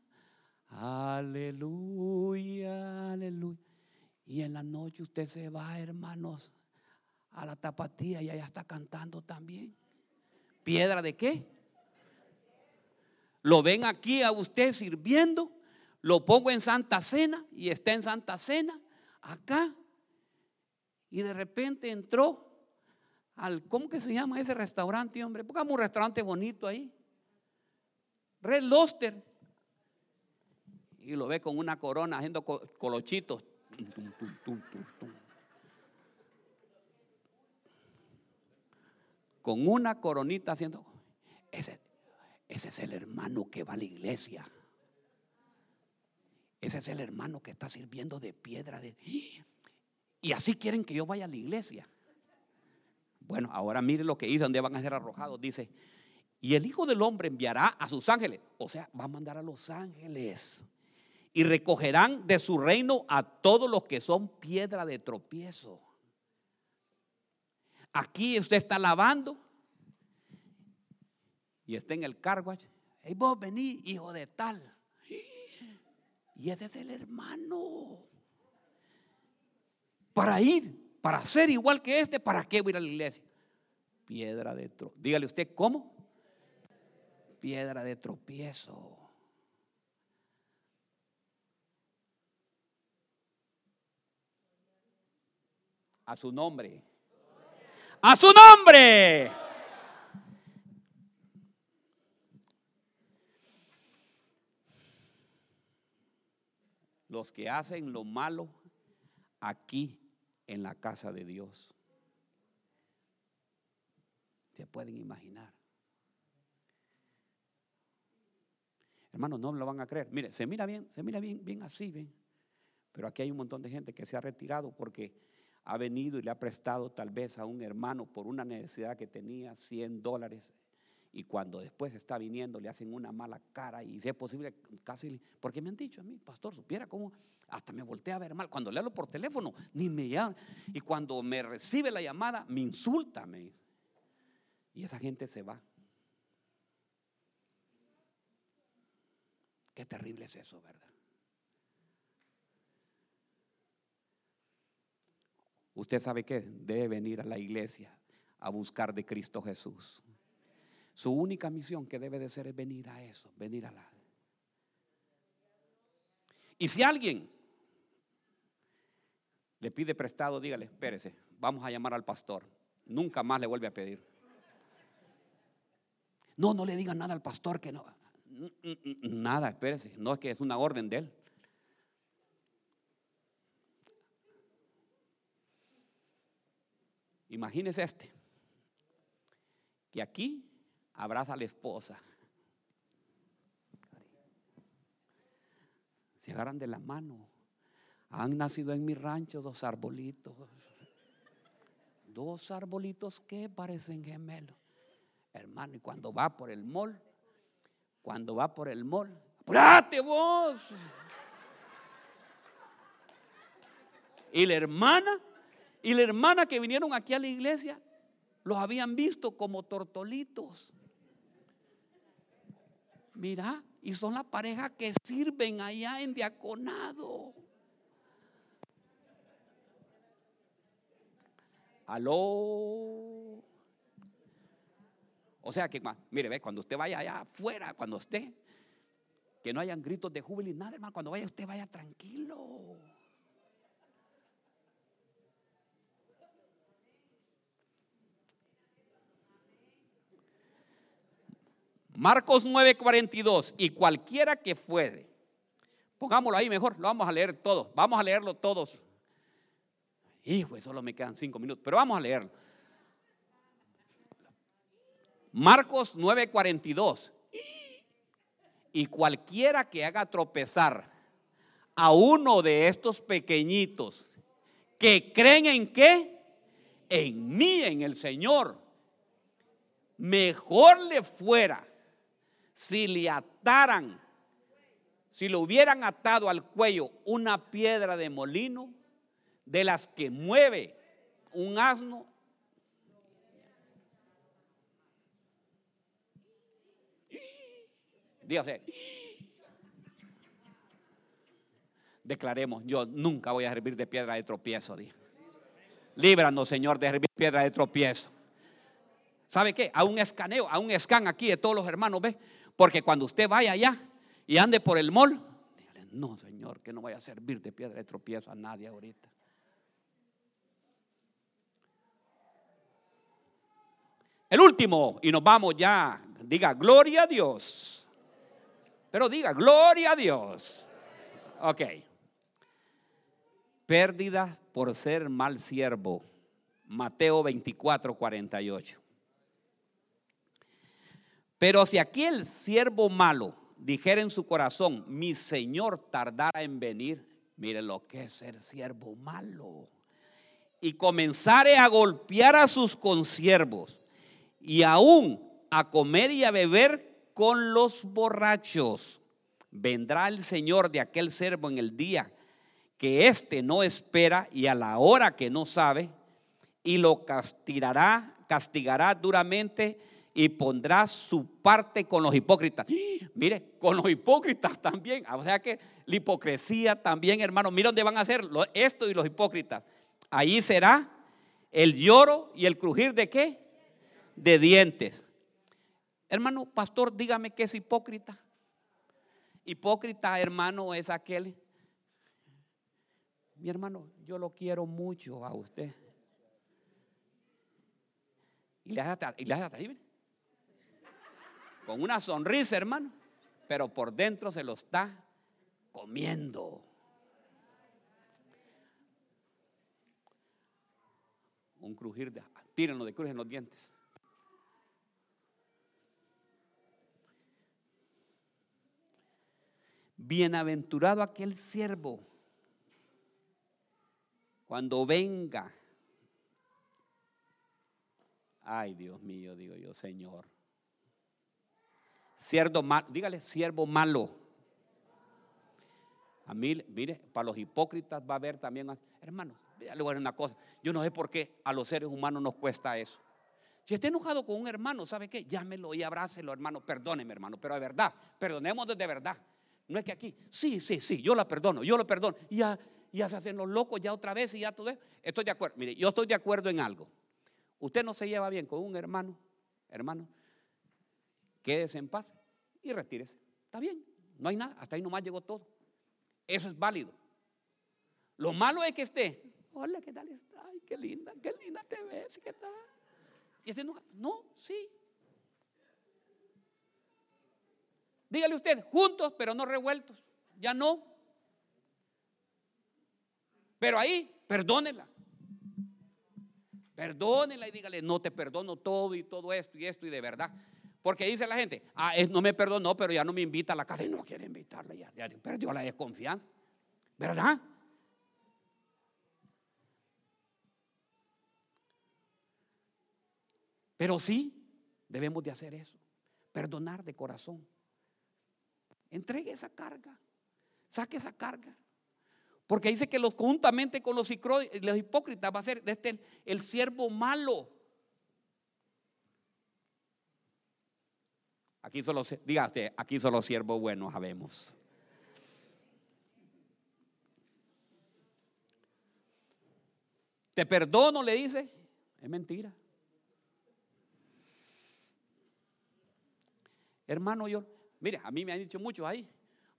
aleluya, aleluya. Y en la noche usted se va, hermanos, a la tapatía y allá está cantando también. ¿Piedra de qué? Lo ven aquí a usted sirviendo, lo pongo en Santa Cena y está en Santa Cena, acá. Y de repente entró al, ¿cómo que se llama ese restaurante, hombre? Pongamos un restaurante bonito ahí. Red Lobster. Y lo ve con una corona haciendo co- colochitos. Con una coronita haciendo. Ese, ese es el hermano que va a la iglesia. Ese es el hermano que está sirviendo de piedra. De, y así quieren que yo vaya a la iglesia. Bueno, ahora mire lo que dice, donde van a ser arrojados. Dice, y el Hijo del Hombre enviará a sus ángeles. O sea, va a mandar a los ángeles. Y recogerán de su reino a todos los que son piedra de tropiezo. Aquí usted está lavando y está en el car wash. Hey, vos vení, hijo de tal. Y ese es el hermano. Para ir, para ser igual que este, ¿para qué voy a ir a la iglesia? Piedra de tropiezo. Dígale usted, ¿cómo? Piedra de tropiezo. A su nombre. A su nombre. Los que hacen lo malo aquí en la casa de Dios. Se pueden imaginar. Hermanos, no lo van a creer. Mire, se mira bien, se mira bien, bien así, ven. Pero aquí hay un montón de gente que se ha retirado porque ha venido y le ha prestado tal vez a un hermano por una necesidad que tenía 100 dólares y cuando después está viniendo le hacen una mala cara y si es posible casi, porque me han dicho a mí, pastor, supiera cómo hasta me voltea a ver mal, cuando le hablo por teléfono ni me llama y cuando me recibe la llamada me insulta, me y esa gente se va. Qué terrible es eso, ¿verdad? Usted sabe que debe venir a la iglesia a buscar de Cristo Jesús. Su única misión que debe de ser es venir a eso, venir a la. Y si alguien le pide prestado, dígale, espérese, vamos a llamar al pastor. Nunca más le vuelve a pedir. No, no le digan nada al pastor que no. Nada, espérese. No es que es una orden de él. Imagínese este. Que aquí abraza a la esposa. Se agarran de la mano. Han nacido en mi rancho dos arbolitos. Dos arbolitos que parecen gemelos. Hermano, y cuando va por el mall, cuando va por el mall, apúrate vos. Y la hermana, y la hermana que vinieron aquí a la iglesia, los habían visto como tortolitos. Mira, y son la pareja que sirven allá en diaconado. Aló. O sea que, mire, ve, cuando usted vaya allá afuera, cuando esté, que no hayan gritos de júbilo y nada, hermano. Cuando vaya, usted vaya tranquilo. Marcos 9:42, y cualquiera que fuere, pongámoslo ahí mejor, lo vamos a leer todos, vamos a leerlo todos. Hijo, solo me quedan cinco minutos, pero vamos a leerlo. Marcos 9:42, y cualquiera que haga tropezar a uno de estos pequeñitos que creen en qué? En mí, en el Señor, mejor le fuera si le ataran, si le hubieran atado al cuello una piedra de molino, de las que mueve un asno, dígase, declaremos, yo nunca voy a servir de piedra de tropiezo. Líbranos, Señor, de servir piedra de tropiezo. ¿Sabe qué? A un escaneo, a un scan aquí de todos los hermanos, ¿ve? Porque cuando usted vaya allá y ande por el mall, dígale, no, Señor, que no vaya a servir de piedra de tropiezo a nadie ahorita. El último, y nos vamos ya. Diga, gloria a Dios. Pero diga, gloria a Dios. Ok. Pérdida por ser mal siervo. Mateo 24, 48. Pero si aquel siervo malo dijera en su corazón, mi Señor tardará en venir, mire lo que es ser siervo malo, y comenzare a golpear a sus consiervos y aún a comer y a beber con los borrachos, vendrá el Señor de aquel siervo en el día que éste no espera y a la hora que no sabe, y lo castigará, castigará duramente y pondrá su parte con los hipócritas. Mire, con los hipócritas también. O sea que la hipocresía también, hermano. Mira dónde van a hacer esto y los hipócritas. Ahí será el lloro y el crujir de qué? De dientes. Hermano, pastor, dígame qué es hipócrita. Hipócrita, hermano, es aquel. Mi hermano, yo lo quiero mucho a usted. Y le hace, y le con una sonrisa, hermano, pero por dentro se lo está comiendo. Un crujir de, tírenlo de cruz en los dientes. Bienaventurado aquel siervo cuando venga. Ay, Dios mío, digo yo, Señor. Siervo malo, dígale, siervo malo. A mí, mire, para los hipócritas va a haber también, hermanos, le voy a una cosa, yo no sé por qué a los seres humanos nos cuesta eso. Si está enojado con un hermano, ¿sabe qué? Llámelo y abrácelo, hermano, perdóneme, hermano, pero de verdad, perdonemos de verdad. No es que aquí, sí, sí, sí, yo la perdono, yo lo perdono. Y ya, ya se hacen los locos ya otra vez y ya todo eso. Estoy de acuerdo, mire, yo estoy de acuerdo en algo. Usted no se lleva bien con un hermano, hermano, quédese en paz y retírese. Está bien, no hay nada, hasta ahí nomás llegó todo. Eso es válido. Lo malo es que esté, hola, ¿qué tal está? Ay, qué linda, qué linda te ves, ¿qué tal? Y no, no, sí. Dígale usted, juntos pero no revueltos. Ya no. Pero ahí, perdónela. Perdónela y dígale, no te perdono todo y todo esto y esto y de verdad. Porque dice la gente, ah, no me perdonó, pero ya no me invita a la casa y no quiere invitarla, ya, perdió la desconfianza. ¿Verdad? Pero sí, debemos de hacer eso. Perdonar de corazón. Entregue esa carga. Saque esa carga. Porque dice que los juntamente con los, hipócritas va a ser este el siervo malo. Aquí solo, dígate, aquí solo siervo bueno sabemos. Te perdono, le dice. Es mentira. Hermano, yo, mire, a mí me han dicho mucho ahí,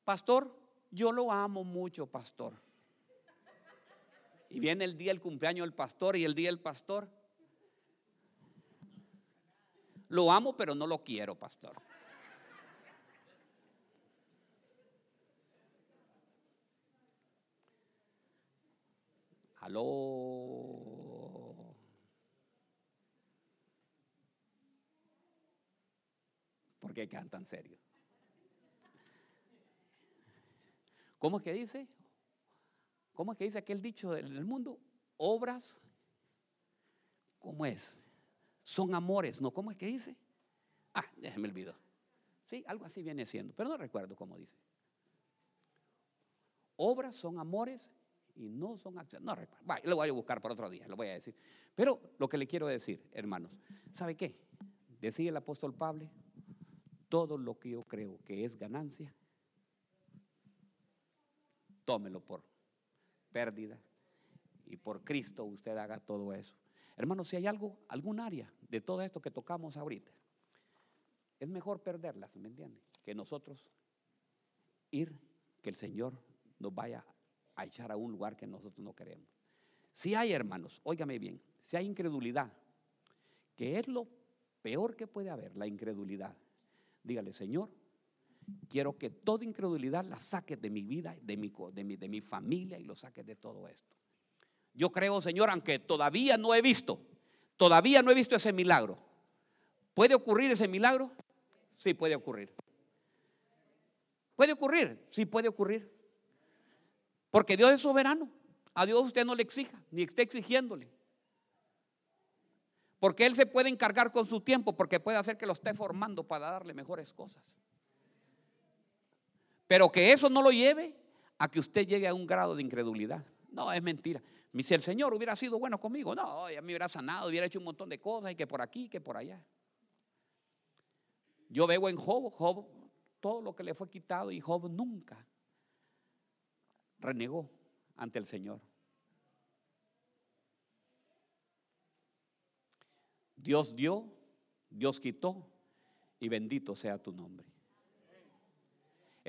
pastor, yo lo amo mucho, pastor. Y viene el día del cumpleaños del pastor y el día del pastor. Lo amo, pero no lo quiero, pastor. Aló. ¿Por qué quedan tan serios? ¿Cómo es que dice? ¿Cómo es que dice aquel dicho del mundo? Obras, ¿cómo es? Son amores, ¿no? ¿Cómo es que dice? Ah, me olvidó. Sí, algo así viene siendo, pero no recuerdo cómo dice. Obras son amores y no son acciones. No lo voy a buscar para otro día, lo voy a decir. Pero lo que le quiero decir, hermanos, ¿sabe qué? Decía el apóstol Pablo, todo lo que yo creo que es ganancia, tómelo por pérdida y por Cristo usted haga todo eso. Hermanos, si hay algo, algún área de todo esto que tocamos ahorita, es mejor perderlas, ¿me entiende? Que nosotros ir, que el Señor nos vaya a echar a un lugar que nosotros no queremos. Si hay, hermanos, óigame bien, si hay incredulidad, que es lo peor que puede haber, la incredulidad, dígale, Señor, Quiero que toda incredulidad la saques de mi vida, de mi, de mi, de mi familia y lo saques de todo esto. Yo creo, Señor, aunque todavía no he visto, todavía no he visto ese milagro. ¿Puede ocurrir ese milagro? Sí, puede ocurrir. ¿Puede ocurrir? Sí, puede ocurrir. Porque Dios es soberano. A Dios usted no le exija, ni esté exigiéndole. Porque Él se puede encargar con su tiempo, porque puede hacer que lo esté formando para darle mejores cosas. Pero que eso no lo lleve a que usted llegue a un grado de incredulidad. No, es mentira. Si el Señor hubiera sido bueno conmigo, no, ya me hubiera sanado, hubiera hecho un montón de cosas y que por aquí, que por allá. Yo veo en Job, Job, todo lo que le fue quitado y Job nunca renegó ante el Señor. Dios dio, Dios quitó y bendito sea tu nombre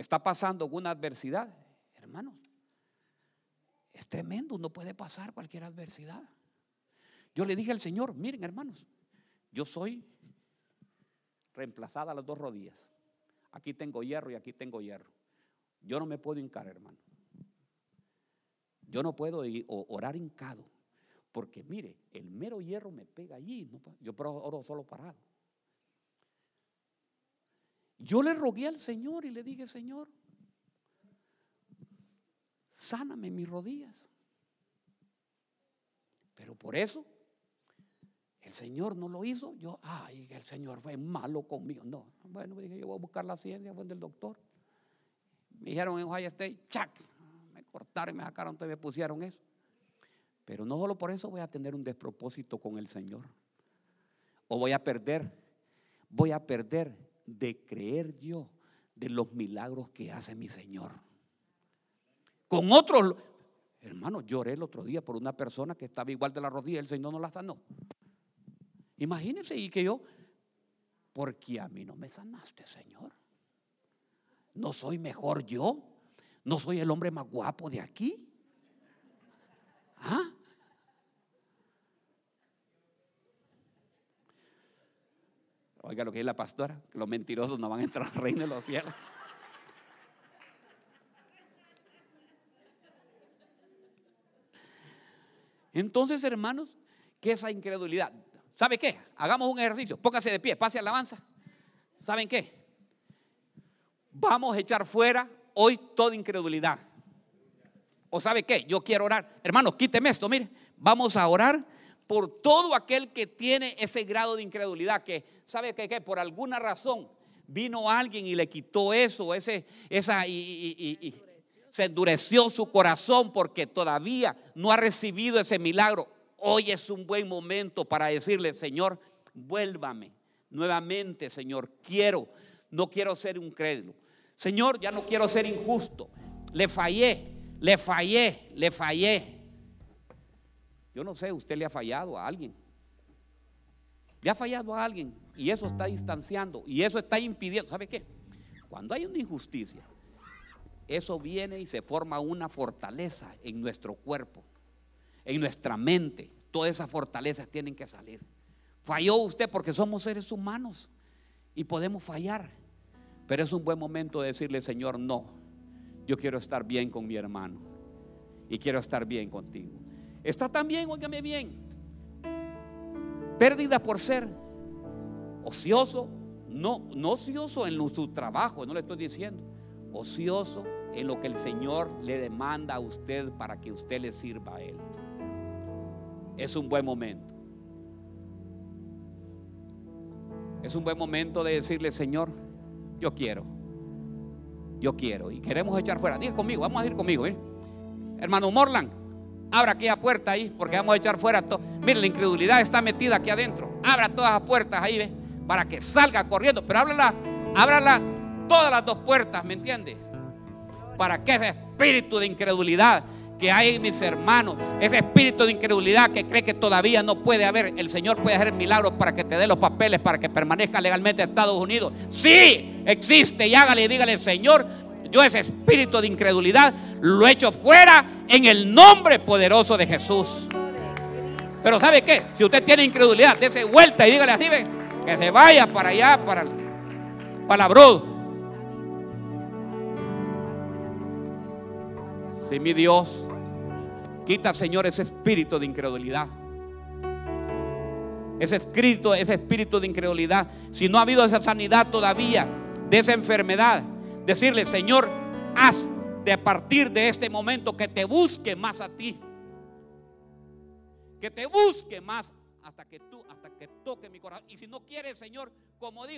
está pasando una adversidad, hermanos, es tremendo, no puede pasar cualquier adversidad. Yo le dije al Señor, miren hermanos, yo soy reemplazada a las dos rodillas. Aquí tengo hierro y aquí tengo hierro. Yo no me puedo hincar, hermano. Yo no puedo orar hincado. Porque mire, el mero hierro me pega allí. yo oro solo parado. Yo le rogué al Señor y le dije, Señor, sáname mis rodillas. Pero por eso el Señor no lo hizo. Yo, ay, el Señor fue malo conmigo. No, bueno, dije, yo voy a buscar la ciencia, fue del doctor. Me dijeron en Ohio State, chac, cortaron, me sacaron, entonces me pusieron eso. Pero no solo por eso voy a tener un despropósito con el Señor. O voy a perder, voy a perder de creer yo de los milagros que hace mi Señor. Con otros, hermano, lloré el otro día por una persona que estaba igual de la rodilla, el Señor no la sanó. Imagínense y que yo, porque a mí no me sanaste, Señor. ¿No soy mejor yo? ¿No soy el hombre más guapo de aquí? ¿Ah? Oiga lo que es la pastora, que los mentirosos no van a entrar al reino de los cielos. Entonces, hermanos, ¿qué esa incredulidad? ¿Sabe qué? Hagamos un ejercicio. Póngase de pie, pase alabanza. ¿Saben qué? Vamos a echar fuera hoy toda incredulidad. ¿O sabe qué? Yo quiero orar. Hermanos, quíteme esto, mire. Vamos a orar por todo aquel que tiene ese grado de incredulidad, que sabe que, por alguna razón vino alguien y le quitó eso, ese, esa, y se endureció su corazón porque todavía no ha recibido ese milagro. Hoy es un buen momento para decirle, Señor, vuélvame nuevamente, Señor. Quiero, no quiero ser un crédulo. Señor, ya no quiero ser injusto. Le fallé, le fallé, le fallé. Yo no sé, usted le ha fallado a alguien. Le ha fallado a alguien y eso está distanciando y eso está impidiendo. ¿Sabe qué? Cuando hay una injusticia, eso viene y se forma una fortaleza en nuestro cuerpo, en nuestra mente. Todas esas fortalezas tienen que salir. Falló usted porque somos seres humanos y podemos fallar. Pero es un buen momento de decirle, Señor, no, yo quiero estar bien con mi hermano y quiero estar bien contigo. Está también, óigame bien, pérdida por ser ocioso, no, no ocioso en su trabajo, no le estoy diciendo, ocioso en lo que el Señor le demanda a usted para que usted le sirva a Él. Es un buen momento. Es un buen momento de decirle, Señor, yo quiero. Yo quiero. Y queremos echar fuera. Diga conmigo, vamos a ir conmigo. Hermano Morland, abra aquella puerta ahí, porque vamos a echar fuera todo. Mire, la incredulidad está metida aquí adentro. Abra todas las puertas ahí, ¿ve? Para que salga corriendo. Pero ábrala, ábrala todas las dos puertas, ¿me entiende? Para que ese espíritu de incredulidad que hay en mis hermanos, ese espíritu de incredulidad que cree que todavía no puede haber, el Señor puede hacer milagros para que te dé los papeles, para que permanezca legalmente en Estados Unidos. Sí, existe y hágale y dígale, Señor, yo ese espíritu de incredulidad lo echo fuera en el nombre poderoso de Jesús. Pero ¿sabe qué? Si usted tiene incredulidad, dése vuelta y dígale así, ve, que se vaya para allá, para, para la brod. Si mi Dios Quita, Señor, ese espíritu de incredulidad. Ese espíritu, ese espíritu de incredulidad. Si no ha habido esa sanidad todavía de esa enfermedad, decirle, Señor, haz de partir de este momento que te busque más a ti. Que te busque más hasta que tú, hasta que toque mi corazón. Y si no quieres, Señor, como dijo.